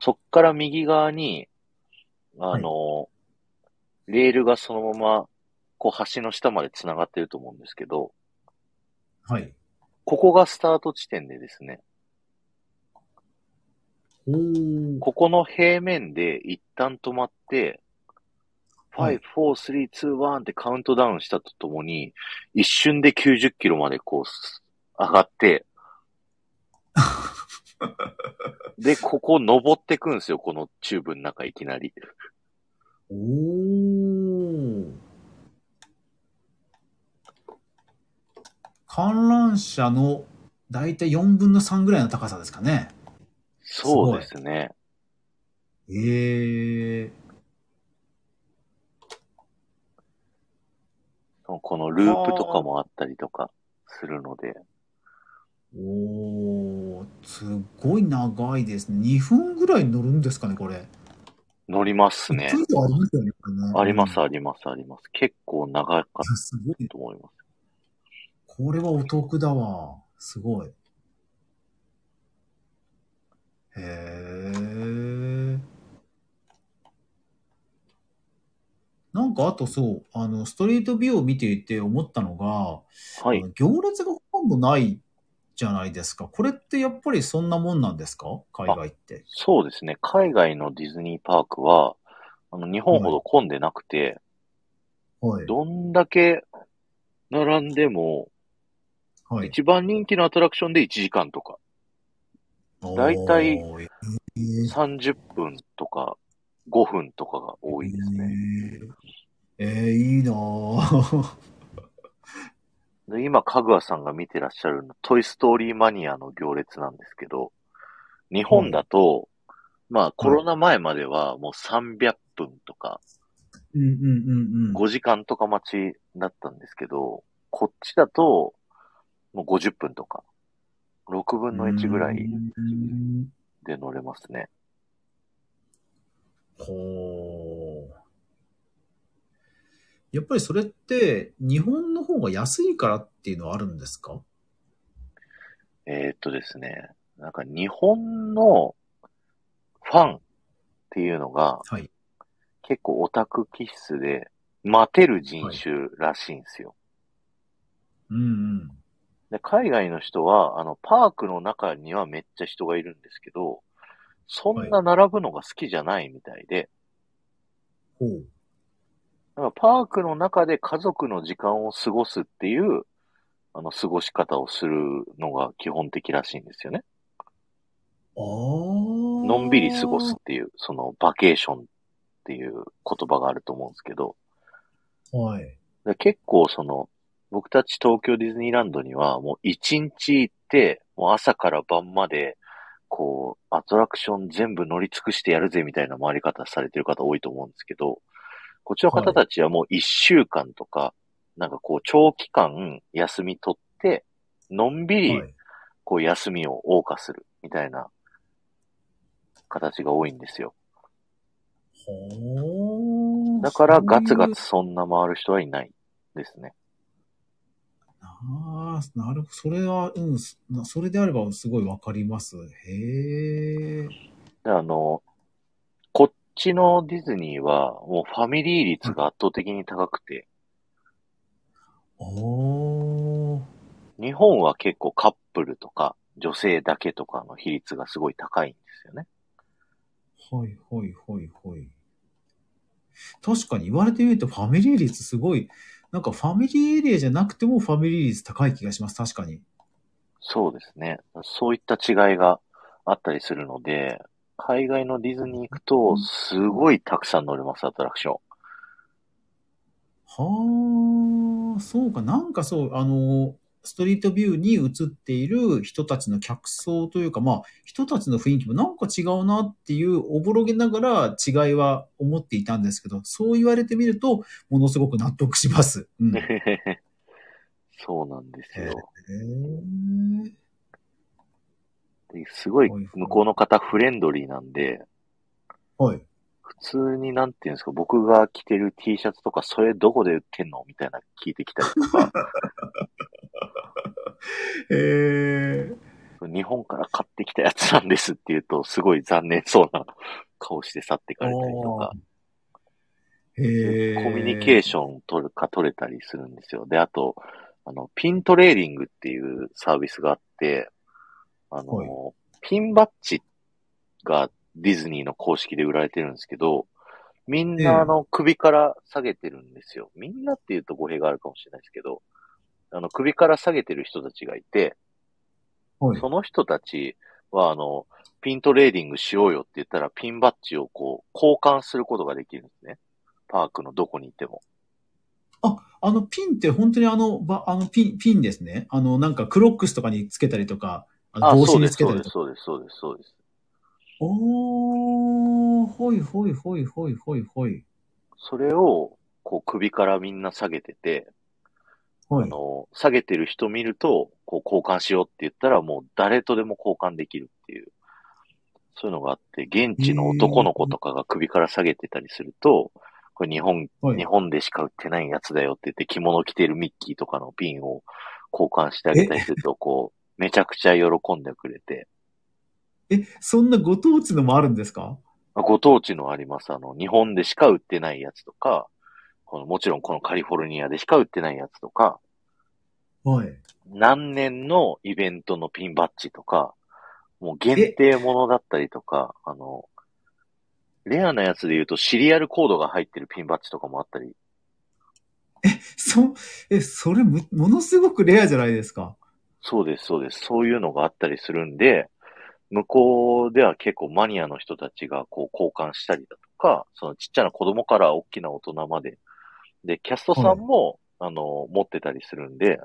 そっから右側に、あの、レールがそのまま、こう橋の下まで繋がってると思うんですけど、はい。ここがスタート地点でですね。ここの平面で一旦止まって、はい5、4、3、2、1ってカウントダウンしたとともに、一瞬で90キロまでこうす、上がって、で、ここ登ってくんですよ、このチューブの中いきなり。おー。観覧車のだいたい4分の3ぐらいの高さですかね。そうですね。ええこのループとかもあったりとかするので、おー、すごい長いですね。2分ぐらい乗るんですかね、これ。乗りますね1。分以上ありますよね、これね。あります、うんあります、あります。結構長かっいやすごい。たと思います。これはお得だわ。すごい。へえ。なんかあとそう、あの、ストリートビューを見ていて思ったのが、はいあ。の行列がほとんどないじゃないですか。これってやっぱりそんなもんなんですか？海外って。そうですね。海外のディズニーパークは、あの、日本ほど混んでなくて、はい。どんだけ並んでも、はい。一番人気のアトラクションで1時間とか、だいたいおーえー30分とか5分とかが多いですね。えー、えーいいなぁ。で今、かぐわさんが見てらっしゃるの、トイストーリーマニアの行列なんですけど、日本だと、まあコロナ前まではもう300分とか、うんうんうんうん。5時間とか待ちだったんですけど、こっちだと、もう50分とか、6分の1ぐらいうんで乗れますね。ほう。やっぱりそれって、日本の方が安いからっていうのはあるんですか？えーっとですね、なんか日本のファンっていうのがはい。結構オタク気質で待てる人種らしいんですよ。うんうん。で海外の人は、あの、パークの中にはめっちゃ人がいるんですけど、そんな並ぶのが好きじゃないみたいで、ほう。だからパークの中で家族の時間を過ごすっていう、あの、過ごし方をするのが基本的らしいんですよね。ののんびり過ごすっ。ていう、その、バケーションっていう言葉があると思うんですけど、はい。で結構その、僕たち東京ディズニーランドにはもう一日行って、もう朝から晩まで、こう、アトラクション全部乗り尽くしてやるぜみたいな回り方されてる方多いと思うんですけど、こっちの方たちはもう一週間とか、なんかこう長期間休み取って、のんびりはい。こう休みを謳歌するみたいな形が多いんですよ。ほう。だからガツガツそんな回る人はいないですね。ああ、なるほど。それは、うん、それであればすごいわかります。へえ。で、あの、ちのディズニーは、もうファミリー率が圧倒的に高くて、おー。日本は結構カップルとか、女性だけとかの比率がすごい高いんですよね。はい、はい、はい、はい。確かに言われてみるとファミリー率すごい、なんかファミリーエリアじゃなくてもファミリー率高い気がします。確かに。そうですね。そういった違いがあったりするので、海外のディズニー行くと、すごいたくさん乗れます、アトラクション。はあ、そうか。なんかそう、あの、ストリートビューに映っている人たちの客層というか、まあ、人たちの雰囲気もなんか違うなっていう、おぼろげながら違いは思っていたんですけど、そう言われてみると、ものすごく納得します。うん。へ そうなんですよ。え。ですごい向こうの方フレンドリーなんで、はい。普通になんていうんですか、僕が着てる T シャツとか、それどこで売ってんのみたいな聞いてきたりとか、へえ。日本から買ってきたやつなんですって言うと、すごい残念そうな顔して去っていかれたりとか、へえ。コミュニケーション取るか取れたりするんですよ。で、あと、あの、ピントレーリングっていうサービスがあって、あの、はいピンバッジがディズニーの公式で売られてるんですけど、みんええなあの首から下げてるんですよ。みんなって言うと語弊があるかもしれないですけど、あの首から下げてる人たちがいて、はい。その人たちはあの、ピントレーディングしようよって言ったらピンバッジをこう交換することができるんですね。パークのどこにいても。あ、あのピンって本当にあの、ば、あのピン、ピンですね。あの、なんかクロックスとかにつけたりとか、あ帽子にそうです、そうです、つけたりとか。そうです、そうです、そうです。おー、ほいほいほいほいほいほい。それを、こう首からみんな下げてて、はい。あの、下げてる人見ると、こう交換しようって言ったらもう誰とでも交換できるっていう、そういうのがあって、現地の男の子とかが首から下げてたりすると、これ日本、はい日本でしか売ってないやつだよって言って着物着てるミッキーとかのピンを交換してあげたりすると、こう、めちゃくちゃ喜んでくれて、え、そんなご当地のもあるんですか？ご当地のあります。あの、日本でしか売ってないやつとか、このもちろんこのカリフォルニアでしか売ってないやつとか、はい。何年のイベントのピンバッジとか、もう限定ものだったりとか、あの、レアなやつで言うとシリアルコードが入ってるピンバッジとかもあったり、そ、え、それむ、ものすごくレアじゃないですか。そうです、そうです。そういうのがあったりするんで、向こうでは結構マニアの人たちがこう交換したりだとか、そのちっちゃな子供から大きな大人まで。で、キャストさんも、あの、持ってたりするんで、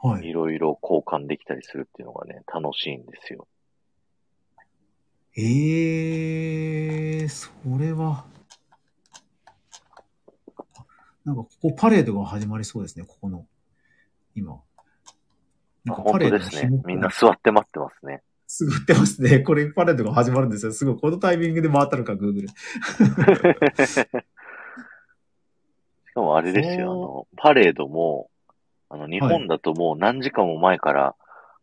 はい。いろいろ交換できたりするっていうのがね、楽しいんですよ。ええー、それは。なんか、ここパレードが始まりそうですね、ここの。今。なんかパ本レード当ですね。みんな座って待ってますね。すぐってますね。これパレードが始まるんですよ。すごい。このタイミングで回ったのか、Google。しかもあれですよ、あの、パレードも、あの、日本だともう何時間も前から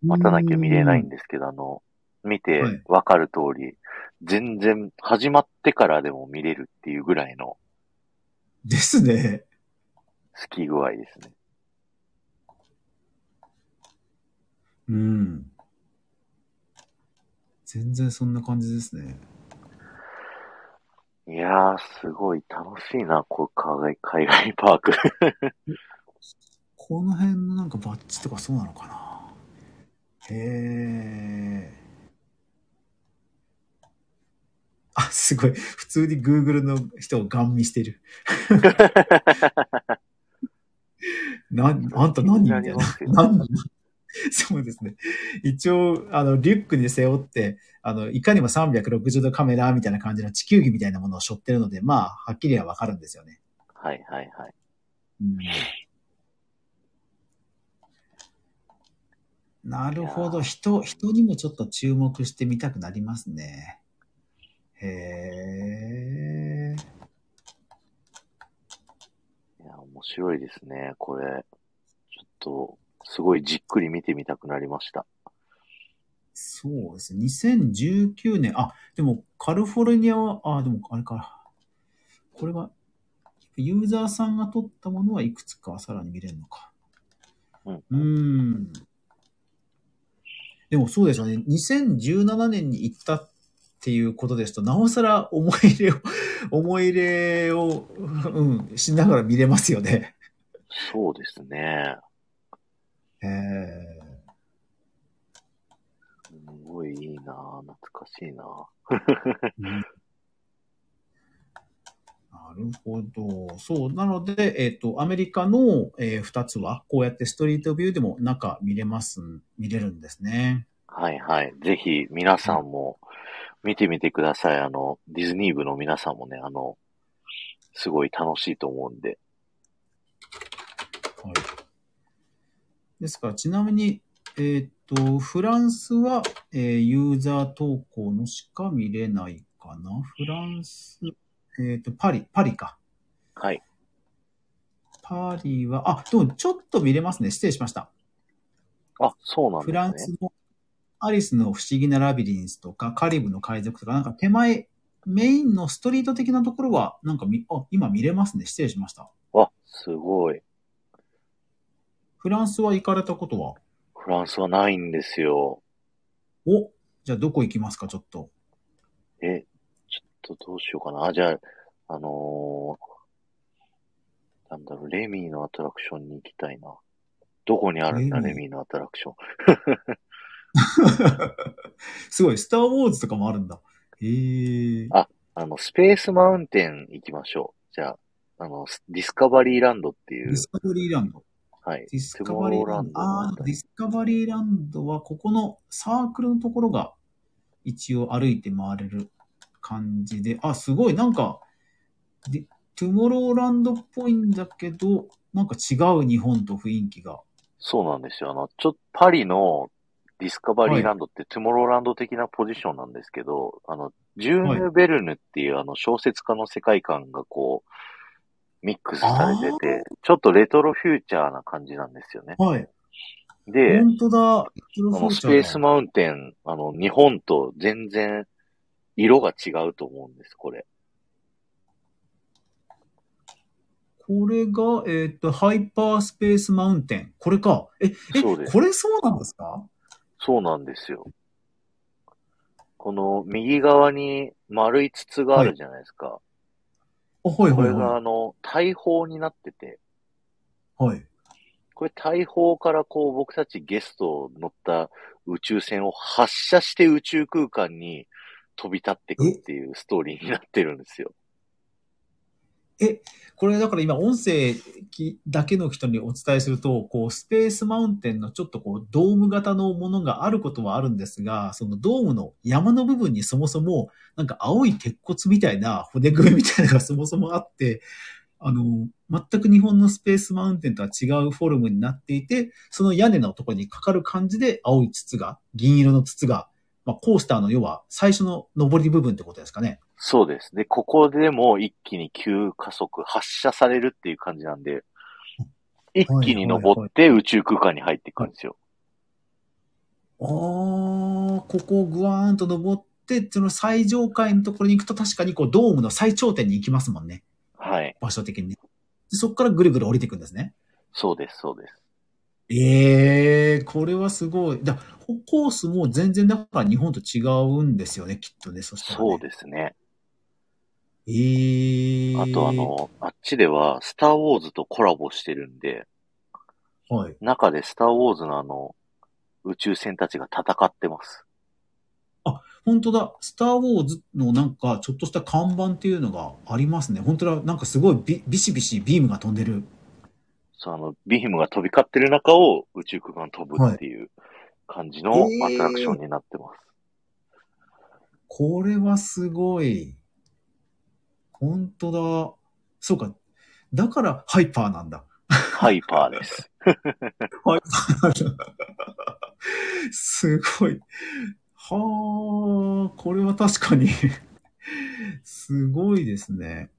待たなきゃ見れないんですけど、あの、見てはいわかる通り、全然始まってからでも見れるっていうぐらいのですね。好き具合ですね。うん。全然そんな感じですね。いやー、すごい楽しいな、こう海外海外パーク。この辺のなんかバッジとかそうなのかな。へえ。あ、すごい。普通に Google の人をガン見してる。な、あんた何みたいな何 そうですね。一応、あの、リュックに背負って、あの、いかにも360度カメラみたいな感じの地球儀みたいなものを背負ってるので、まあ、はっきりはわかるんですよね。はいはいはい。うんなるほど。人、人にもちょっと注目してみたくなりますね。へえ。いや、面白いですね、これ。ちょっと、すごいじっくり見てみたくなりました。そうですね。2019年、あ、でもカリフォルニアは、あ、でもあれか。これは、ユーザーさんが撮ったものはいくつかさらに見れるのか。うん。うーん。でもそうですよね。2017年に行ったっていうことですと、なおさら思い入れを、思い入れを、うん、しながら見れますよね。そうですね。へえ。すごいいいな懐かしいな うんなるほど。そう。なので、えっ、と、アメリカの、えー2つは、こうやってストリートビューでも中見れます、見れるんですね。はいはい。ぜひ、皆さんも見てみてください。あの、ディズニー部の皆さんもね、あの、すごい楽しいと思うんで。はい。ですから、ちなみに、えっ、と、フランスは、えーユーザー投稿のしか見れないかな？フランス、えっ、と、パリ、パリか。はい。パリは、あ、でもちょっと見れますね。失礼しました。あ、そうなんフランですね。スのアリスの不思議なラビリンスとか、カリブの海賊とか、なんか手前、メインのストリート的なところは、なんかみ、あ、今見れますね。失礼しました。わ、すごい。フランスは行かれたことは？フランスはないんですよ。おじゃあどこ行きますか、ちょっと。え、ちょっとどうしようかな。あ、じゃあ、あのー、なんだろう、レミーのアトラクションに行きたいな。どこにあるんだ、レミ？ーレミーのアトラクション。すごい、スター・ウォーズとかもあるんだ。へえ。ああの、スペースマウンテン行きましょう。じゃあ、あの、スディスカバリーランドっていうディ、スカバリーランド。はい。ディスカバリーランド。ああー、ディスカバリーランドは、ここのサークルのところが、一応歩いて回れる感じで、あ、すごい、なんか、でトゥモローランドっぽいんだけど、なんか違う日本と雰囲気が。そうなんですよ。あの、ちょっとパリのディスカバリーランドってトゥモローランド的なポジションなんですけど、あの、ジューヌ・ベルヌっていうあの小説家の世界観がこう、ミックスされてて、ちょっとレトロフューチャーな感じなんですよね。はい。で、本当だ。このスペースマウンテン、あの、日本と全然色が違うと思うんです、これ。これが、えっ、と、ハイパースペースマウンテン。これか。え、え、そうですこれそうなんですか？そうなんですよ。この右側に丸い筒があるじゃないですか。あ、はいこれはいはがあの、大砲になってて、い。はい。これ大砲からこう僕たちゲスト乗った宇宙船を発射して宇宙空間に飛び立ってくっていうストーリーになってるんですよ。え、これだから今音声だけの人にお伝えすると、こうスペースマウンテンのちょっとこうドーム型のものがあることはあるんですが、そのドームの山の部分にそもそもなんか青い鉄骨みたいな骨組みみたいなのがそもそもあって、あの、全く日本のスペースマウンテンとは違うフォルムになっていて、その屋根のところにかかる感じで青い筒が、銀色の筒が、まあ、コースターの要は最初の上り部分ってことですかね。そうです。で、ここでも一気に急加速、発射されるっていう感じなんで、一気に登って宇宙空間に入っていくんですよ。ああ、ここをぐわーんと登って、その最上階のところに行くと確かにこうドームの最頂点に行きますもんね。はい。場所的にね。そこからぐるぐる降りていくんですね。そうです、そうです。ええー、これはすごい。だコースも全然だから日本と違うんですよね、きっとね、そしたら、ね、そうですね。ええー、あとあの、あっちでは、スターウォーズとコラボしてるんで、はい。中でスターウォーズのあの、宇宙船たちが戦ってます。あ、本当だ。スターウォーズのなんか、ちょっとした看板っていうのがありますね。本当だ。なんかすごいビビシビシビームが飛んでる。そう、あの、ビームが飛び交ってる中を宇宙空間飛ぶっていう感じのアトラクションになってます。はいえー、これはすごい。本当だ。そうか。だからハイパーなんだ。ハイパーです。ハイパーすごい。はあ、これは確かにすごいですね。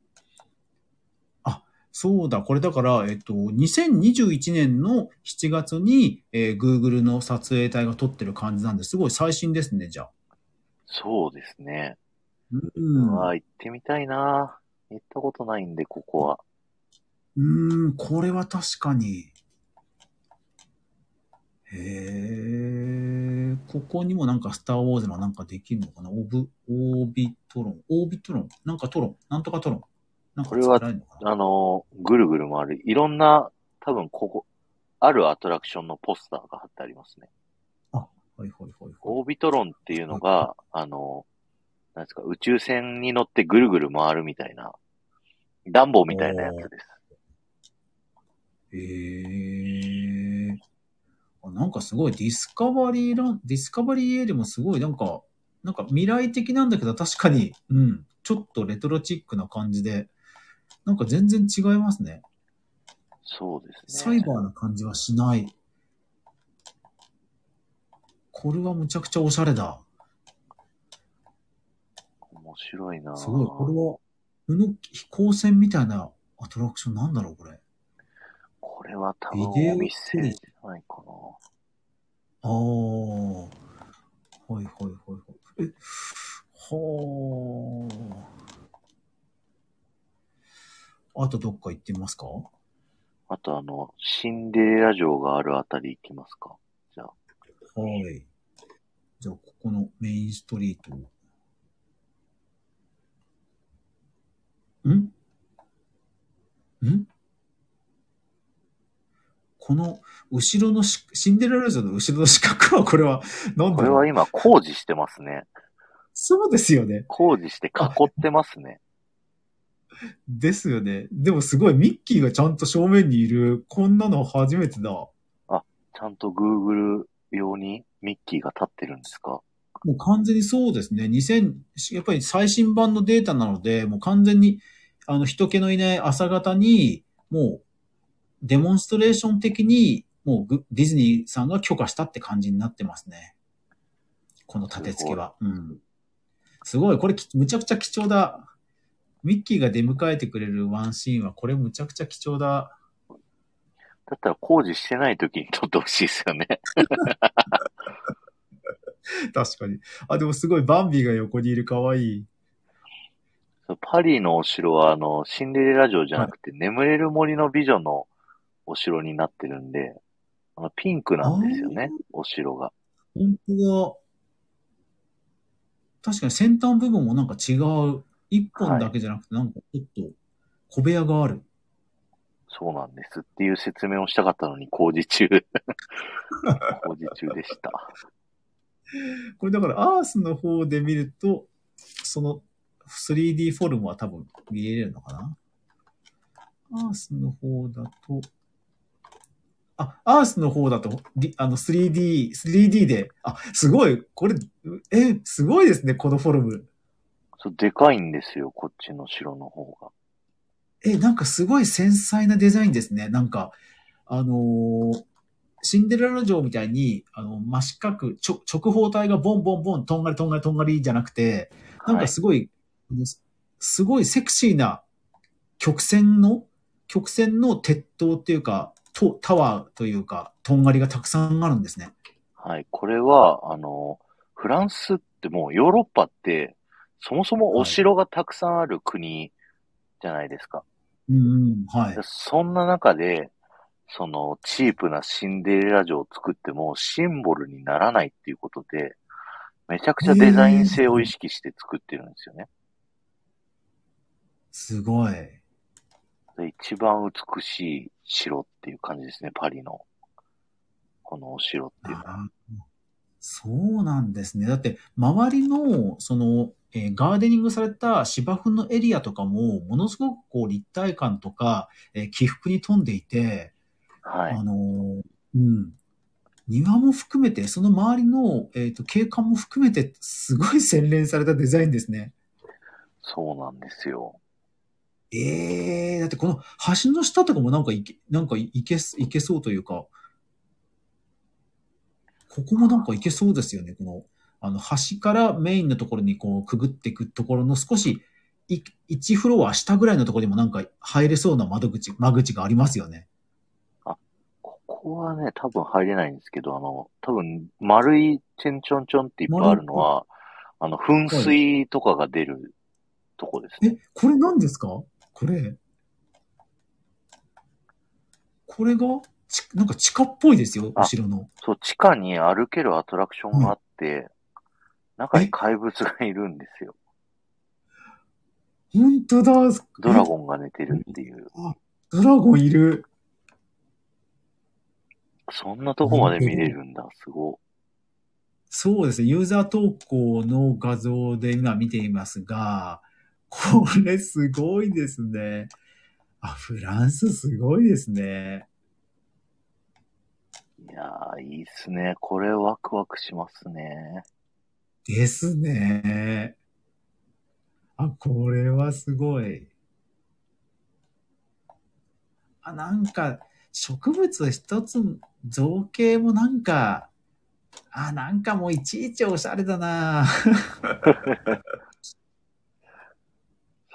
あ、そうだ。これだから、えっと、2021年の7月に、えー、Google の撮影隊が撮ってる感じなんですごい最新ですね、じゃあ。そうですね。うん。わ行ってみたいな行ったことないんで、ここは。うん、これは確かに。へえ、ここにもなんかスターウォーズのなんかできるのかな？オブ、オービトロン、オービトロン、なんかトロン、なんとかトロン？なんかこれは、あの、ぐるぐる回る、いろんな、多分ここ、あるアトラクションのポスターが貼ってありますね。あ、はいはいはい、はい。オービトロンっていうのが、はい、あの、なんですか、宇宙船に乗ってぐるぐる回るみたいな、ダンボみたいなやつです。へえー。なんかすごいディスカバリーラン、ディスカバリー A でもすごいなんか、なんか未来的なんだけど確かに、うん、ちょっとレトロチックな感じで、なんか全然違いますね。そうですね。サイバーな感じはしない。これはむちゃくちゃおしゃれだ。面白いなすごい。これは、この飛行船みたいなアトラクションなんだろう、これ。これは多分お店じゃないかな。ああ。はいはいはいはい。え、はあ。あとどっか行ってみますか？あとあの、シンデレラ城があるあたり行きますか？じゃあ。はい。じゃあ、ここのメインストリートん？ん？この後ろのシンデレラ城の後ろの四角は これは何これは今工事してますね。そうですよね。工事して囲ってますね。ですよね。でもすごいミッキーがちゃんと正面にいる、こんなの初めてだ。あ、ちゃんと Google 用にミッキーが立ってるんですか？もう完全にそうですね。2000、やっぱり最新版のデータなので、もう完全に、あの、人気のいない朝方に、もう、デモンストレーション的に、もうディズニーさんが許可したって感じになってますね。この立て付けは。うん。すごい。これ、むちゃくちゃ貴重だ。ミッキーが出迎えてくれるワンシーンは、これむちゃくちゃ貴重だ。だったら工事してない時に撮ってほしいですよね。確かに。あ、でもすごいバンビーが横にいるかわいい。パリのお城は、あの、シンデレラ城じゃなくて、はい、眠れる森の美女のお城になってるんで、あのピンクなんですよね、お城が。本当だ。確かに先端部分もなんか違う。一本だけじゃなくて、なんかちょっと小部屋がある。そうなんですっていう説明をしたかったのに工事中 工事中でした。これだからアースの方で見ると、その 3D フォルムは多分見れるのかな？アースの方だと、あ、アースの方だと、りあの 3D、3D で、あ、すごい、これ、え、すごいですね、このフォルム。そう、でかいんですよ、こっちの城の方が。え、なんかすごい繊細なデザインですね。なんか、あのーシンデレラ城みたいに、あの、真四角、ちょ直方体がボンボンボン、とんがりとんがりとんがりじゃなくて、なんかすごい、すすごいセクシーな曲線の、曲線の鉄塔っていうか、とタワーというか、とんがりがたくさんあるんですね。はい。これは、あの、フランスってもうヨーロッパって、そもそもお城がたくさんある国じゃないですか。うんうん、はいで。そんな中で、そのチープなシンデレラ城を作ってもシンボルにならないっていうことで、めちゃくちゃデザイン性を意識して作ってるんですよね。すごい。で一番美しい城っていう感じですね、パリの。このお城っていうのは。あそうなんですね。だって、周りの、その、えーガーデニングされた芝生のエリアとかも、ものすごくこう立体感とか、えー起伏に富んでいて、はい。あのーうん。庭も含めて、その周りの、えっ、と、景観も含めて、すごい洗練されたデザインですね。そうなんですよ。ええだってこの橋の下とかもなんかいけ、なんかいけす、いけそうというか、ここもなんかいけそうですよね。この、あの、橋からメインのところにこう、くぐっていくところの少し、い、1フロア下ぐらいのところにもなんか入れそうな窓口、間口がありますよね。ここはね、多分入れないんですけど、あの、多分丸いチェンチョンチョンっていっぱいあるのは、あの、噴水とかが出るとこですね。え、これ何ですか？これ。これが、ちなんか地下っぽいですよ、あ後ろの。そう、地下に歩けるアトラクションがあって、中に怪物がいるんですよ。本当だ。ドラゴンが寝てるっていう。ドラゴンいる。そんなとこまで見れるんだ、すごそうですね。ユーザー投稿の画像で今見ていますが、これすごいですね。あ、フランスすごいですね。い。いやー、いいっすね。これワクワクしますね。ですね。あ、これはすごい。あ、なんか、植物一つ、造形もなんか、あ、なんかもういちいちおしゃれだな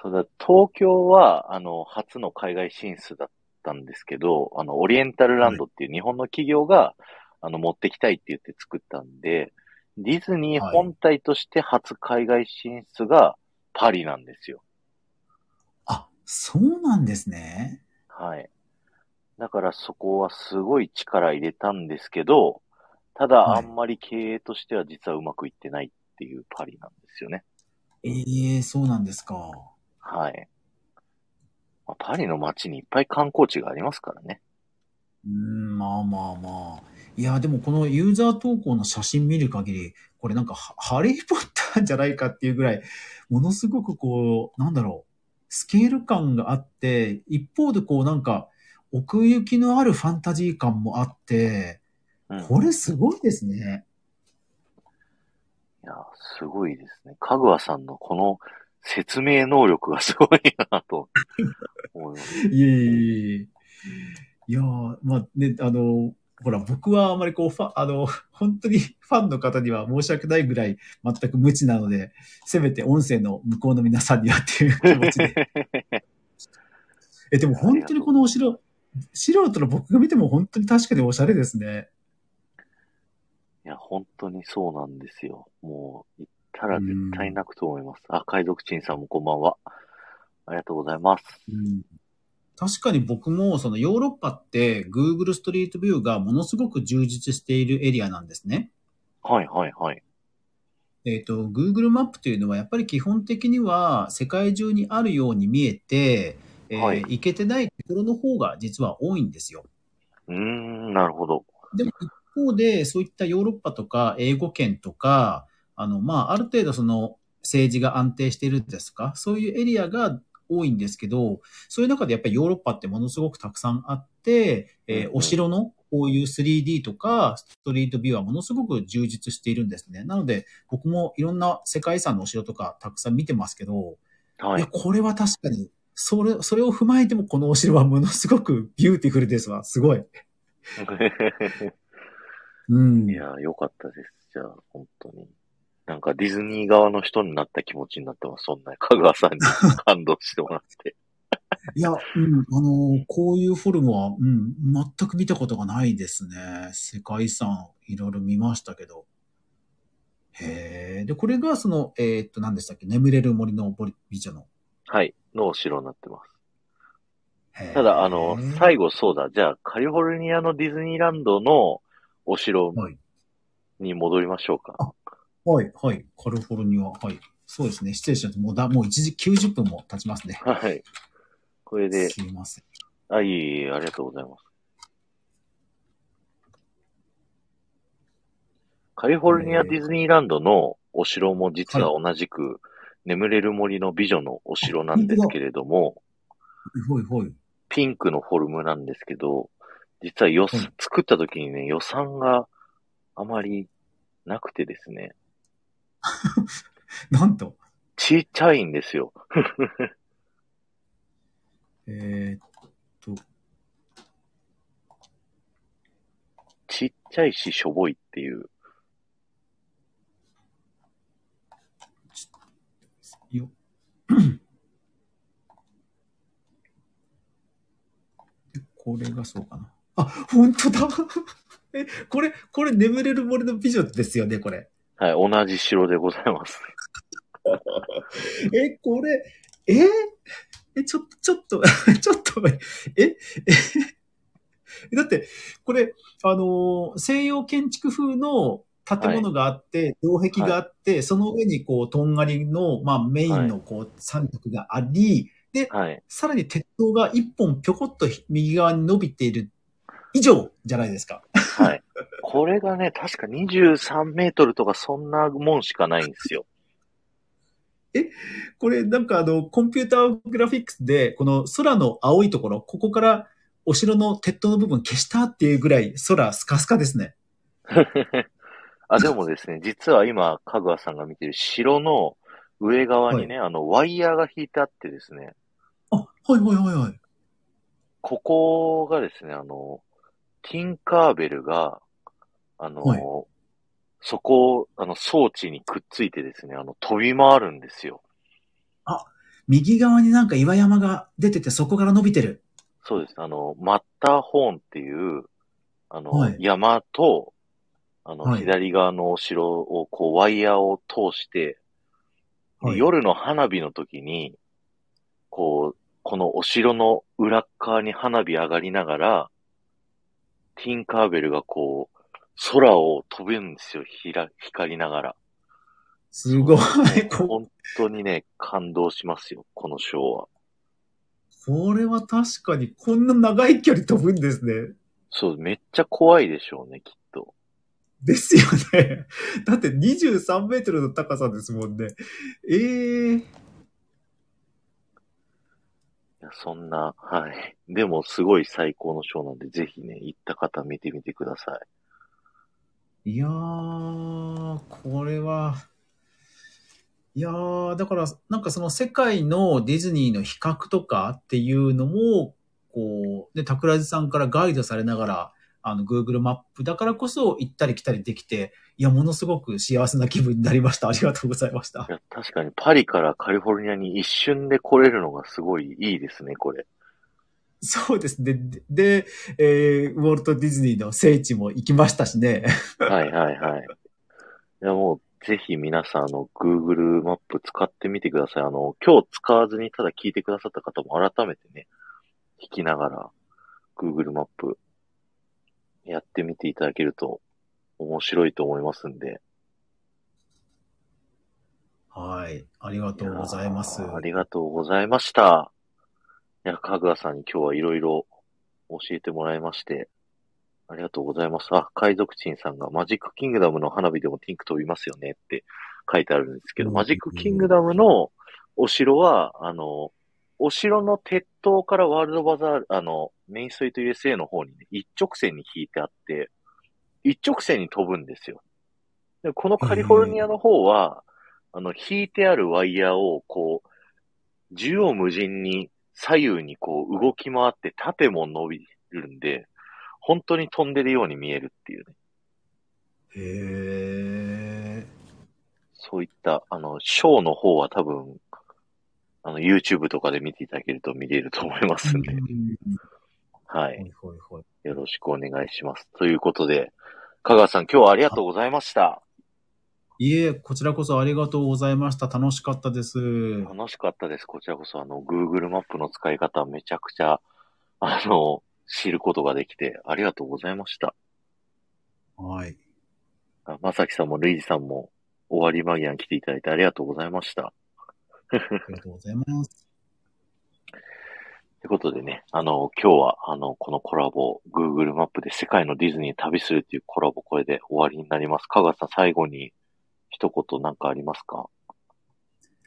そうだ、東京は、あの、初の海外進出だったんですけど、あの、オリエンタルランドっていう日本の企業が、あの、持ってきたいって言って作ったんで、ディズニー本体として初海外進出がパリなんですよ。あ、そうなんですね。はい。だからそこはすごい力入れたんですけど、ただはいあんまり経営としては実はうまくいってないっていうパリなんですよね。ええそうなんですか。はい。まあパリの街にいっぱい観光地がありますからね。うーん、まあまあまあ。いや、でもこのユーザー投稿の写真見る限り、これなんかハハリーポッターじゃないかっていうぐらい、ものすごくこう、なんだろう、スケール感があって、一方でこうなんか、奥行きのあるファンタジー感もあって、うん。これすごいですね。いや、すごいですね。かぐわさんのこの説明能力がすごいなと思 います。いえいえいえ。いやー、まあね、あの、ほら、僕はあまりこう、ファン、あの、本当にファンの方には申し訳ないぐらい全く無知なので、せめて音声の向こうの皆さんにはっていう気持ちで。え、でも本当にこのお城、素人の僕が見ても本当に確かにおしゃれですね。いや、本当にそうなんですよ。もう、行ったら絶対泣くと思います。あ、海賊鎮さんもこんばんは。ありがとうございます。うん確かに僕もそのヨーロッパって Google ストリートビューがものすごく充実しているエリアなんですね。はいはいはい。えっ、と、Google マップというのはやっぱり基本的には世界中にあるように見えて、えーはい行けてないところの方が実は多いんですよ。うーん、なるほど。でも一方でそういったヨーロッパとか英語圏とか、あの、まあ、ある程度その、政治が安定してるですか？そういうエリアが多いんですけど、そういう中でやっぱりヨーロッパってものすごくたくさんあって、えーお城のこういう 3D とかストリートビューはものすごく充実しているんですね。なので、僕もいろんな世界遺産のお城とかたくさん見てますけど、はいや、。これは確かに、それ、それを踏まえてもこのお城はものすごくビューティフルですわ。すごい。うん。いや、よかったです。じゃあ、本当に。なんかディズニー側の人になった気持ちになってます。そんな、香川さんに 感動してもらって。いや、うん、あの、こういうフォルムは、うん、全く見たことがないですね。世界遺産、いろいろ見ましたけど。へえ。で、これがその、えーっと、何でしたっけ？眠れる森の美女の。はい。のお城になってます。ただ、あの、最後そうだ。じゃあ、カリフォルニアのディズニーランドのお城はい。に戻りましょうか。はい、はい。カリフォルニア、はい。そうですね。失礼しました。もうだ、もう1時90分も経ちますね。はい。これで、すいません。あ、いえいえ、ありがとうございます。カリフォルニアディズニーランドのお城も実は同じく、眠れる森の美女のお城なんですけれども、はい、はい。ピンクのフォルムなんですけど、実はよ、はい作った時にね、予算があまりなくてですね、なんと、ちっちゃいんですよ。えーっと、ちっちゃいししょぼいっていう。よ。これがそうかな。あ、本当だ え、これ、これ眠れる森の美女ですよね、これ。はい、同じ城でございます。え、これ、え？え、ちょっと、ちょっと、ちょっと、え、え、だって、これ、あのー西洋建築風の建物があって、城壁があって、その上にこう、とんがりの、まあ、メインのこう、三角があり、で、はい。さらに鉄塔が一本ぴょこっと右側に伸びている以上じゃないですか。はい。これがね、確か23メートルとかそんなもんしかないんですよ。これなんかあの、コンピューターグラフィックスで、この空の青いところ、ここからお城の鉄塔の部分消したっていうぐらい空スカスカですね。あ、でもですね、実は今、かぐわさんが見てる城の上側にね、あの、ワイヤーが引いてあってですね、あ、はいはいはいはい。ここがですね、あの、ティンカーベルが、あの、はいそこを、あの、装置にくっついてですね、あの、飛び回るんですよ。右側になんか岩山が出てて、そこから伸びてる。そうです。あの、マッターホーンっていう、あの、はい山と、あの、はい左側のお城を、こう、ワイヤーを通して、ではい夜の花火の時に、こう、このお城の裏っ側に花火上がりながら、ティンカーベルがこう、空を飛ぶんですよ、ひら、光りながら。すごい。こ本当にね、感動しますよ、このショーは。これは確かにこんな長い距離飛ぶんですね。そう、めっちゃ怖いでしょうね、きっと。ですよね。だって23メートルの高さですもんね。ええいやそんな、はい。でも、すごい最高のショーなんで、ぜひね、行った方見てみてください。いやー、これは、いやー、だから、なんかその世界のディズニーの比較とかっていうのも、こう、で、桜地さんからガイドされながら、あの、Google マップだからこそ行ったり来たりできて、いや、ものすごく幸せな気分になりました。ありがとうございましたい。や、確かにパリからカリフォルニアに一瞬で来れるのがすごいいいですね、これ。そうですね。で、でえーウォルト・ディズニーの聖地も行きましたしね。はいはいはい。いや、もう、ぜひ皆さん、あの、Google マップ使ってみてください。あの、今日使わずにただ聞いてくださった方も改めてね、聞きながら、Google マップ、やってみていただけると面白いと思いますんで。はい。ありがとうございます。ありがとうございました。いや、かぐわさんに今日はいろいろ教えてもらいまして、ありがとうございます。あ、海賊人さんがマジックキングダムの花火でもティンク飛びますよねって書いてあるんですけど、うんマジックキングダムのお城は、あの、お城の鉄塔からワールドバザール、あの、メインストリート USA の方にね、一直線に引いてあって、一直線に飛ぶんですよ。でこのカリフォルニアの方は、あの、引いてあるワイヤーを、こう、縦横無尽に左右にこう動き回って縦も伸びるんで、本当に飛んでるように見えるっていうね。へえ。そういった、あの、ショーの方は多分、あの、YouTube とかで見ていただけると見れると思いますんで、はい。よろしくお願いします。ということで、香川さん今日はありがとうございました。いえ、こちらこそありがとうございました。楽しかったです。楽しかったです。こちらこそ、あの、Google マップの使い方めちゃくちゃ、あの、知ることができて、ありがとうございました。はい。あまさきさんもルイジさんも終わり間際に来ていただいてありがとうございました。ありがとうございます。ということでね、あの、今日は、あの、このコラボ、Google マップで世界のディズニーに旅するっていうコラボ、これで終わりになります。香川さん、最後に一言なんかありますか？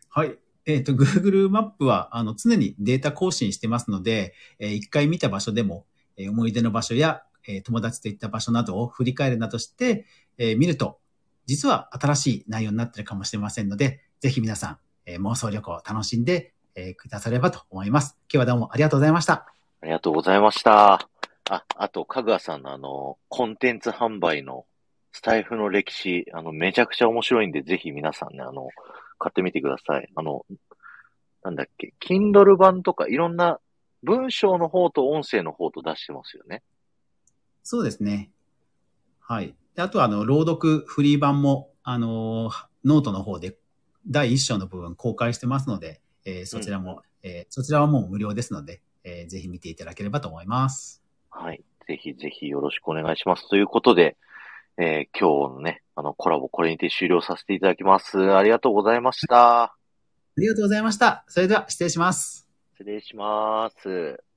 はい。えっ、と、Google マップは、あの、常にデータ更新してますので、えー一回見た場所でも、えー思い出の場所や、えー友達と行った場所などを振り返るなどして、えー見ると、実は新しい内容になってるかもしれませんので、ぜひ皆さん、えー妄想旅行を楽しんで、えーくださればと思います。今日はどうもありがとうございました。ありがとうございました。あ、あと、かぐわさんのあの、コンテンツ販売のスタイフの歴史、あの、めちゃくちゃ面白いんで、ぜひ皆さんね、あの、買ってみてください。あの、なんだっけ、Kindle 版とかいろんな文章の方と音声の方と出してますよね。そうですね。はい。であとは、あの、朗読フリー版も、あのーノートの方で第一章の部分公開してますので、えーそちらも、えーそちらはもう無料ですので、えーぜひ見ていただければと思います。はい。ぜひぜひよろしくお願いします。ということで、えー今日のね、あの、コラボこれにて終了させていただきます。ありがとうございました。ありがとうございました。それでは失礼します。失礼します。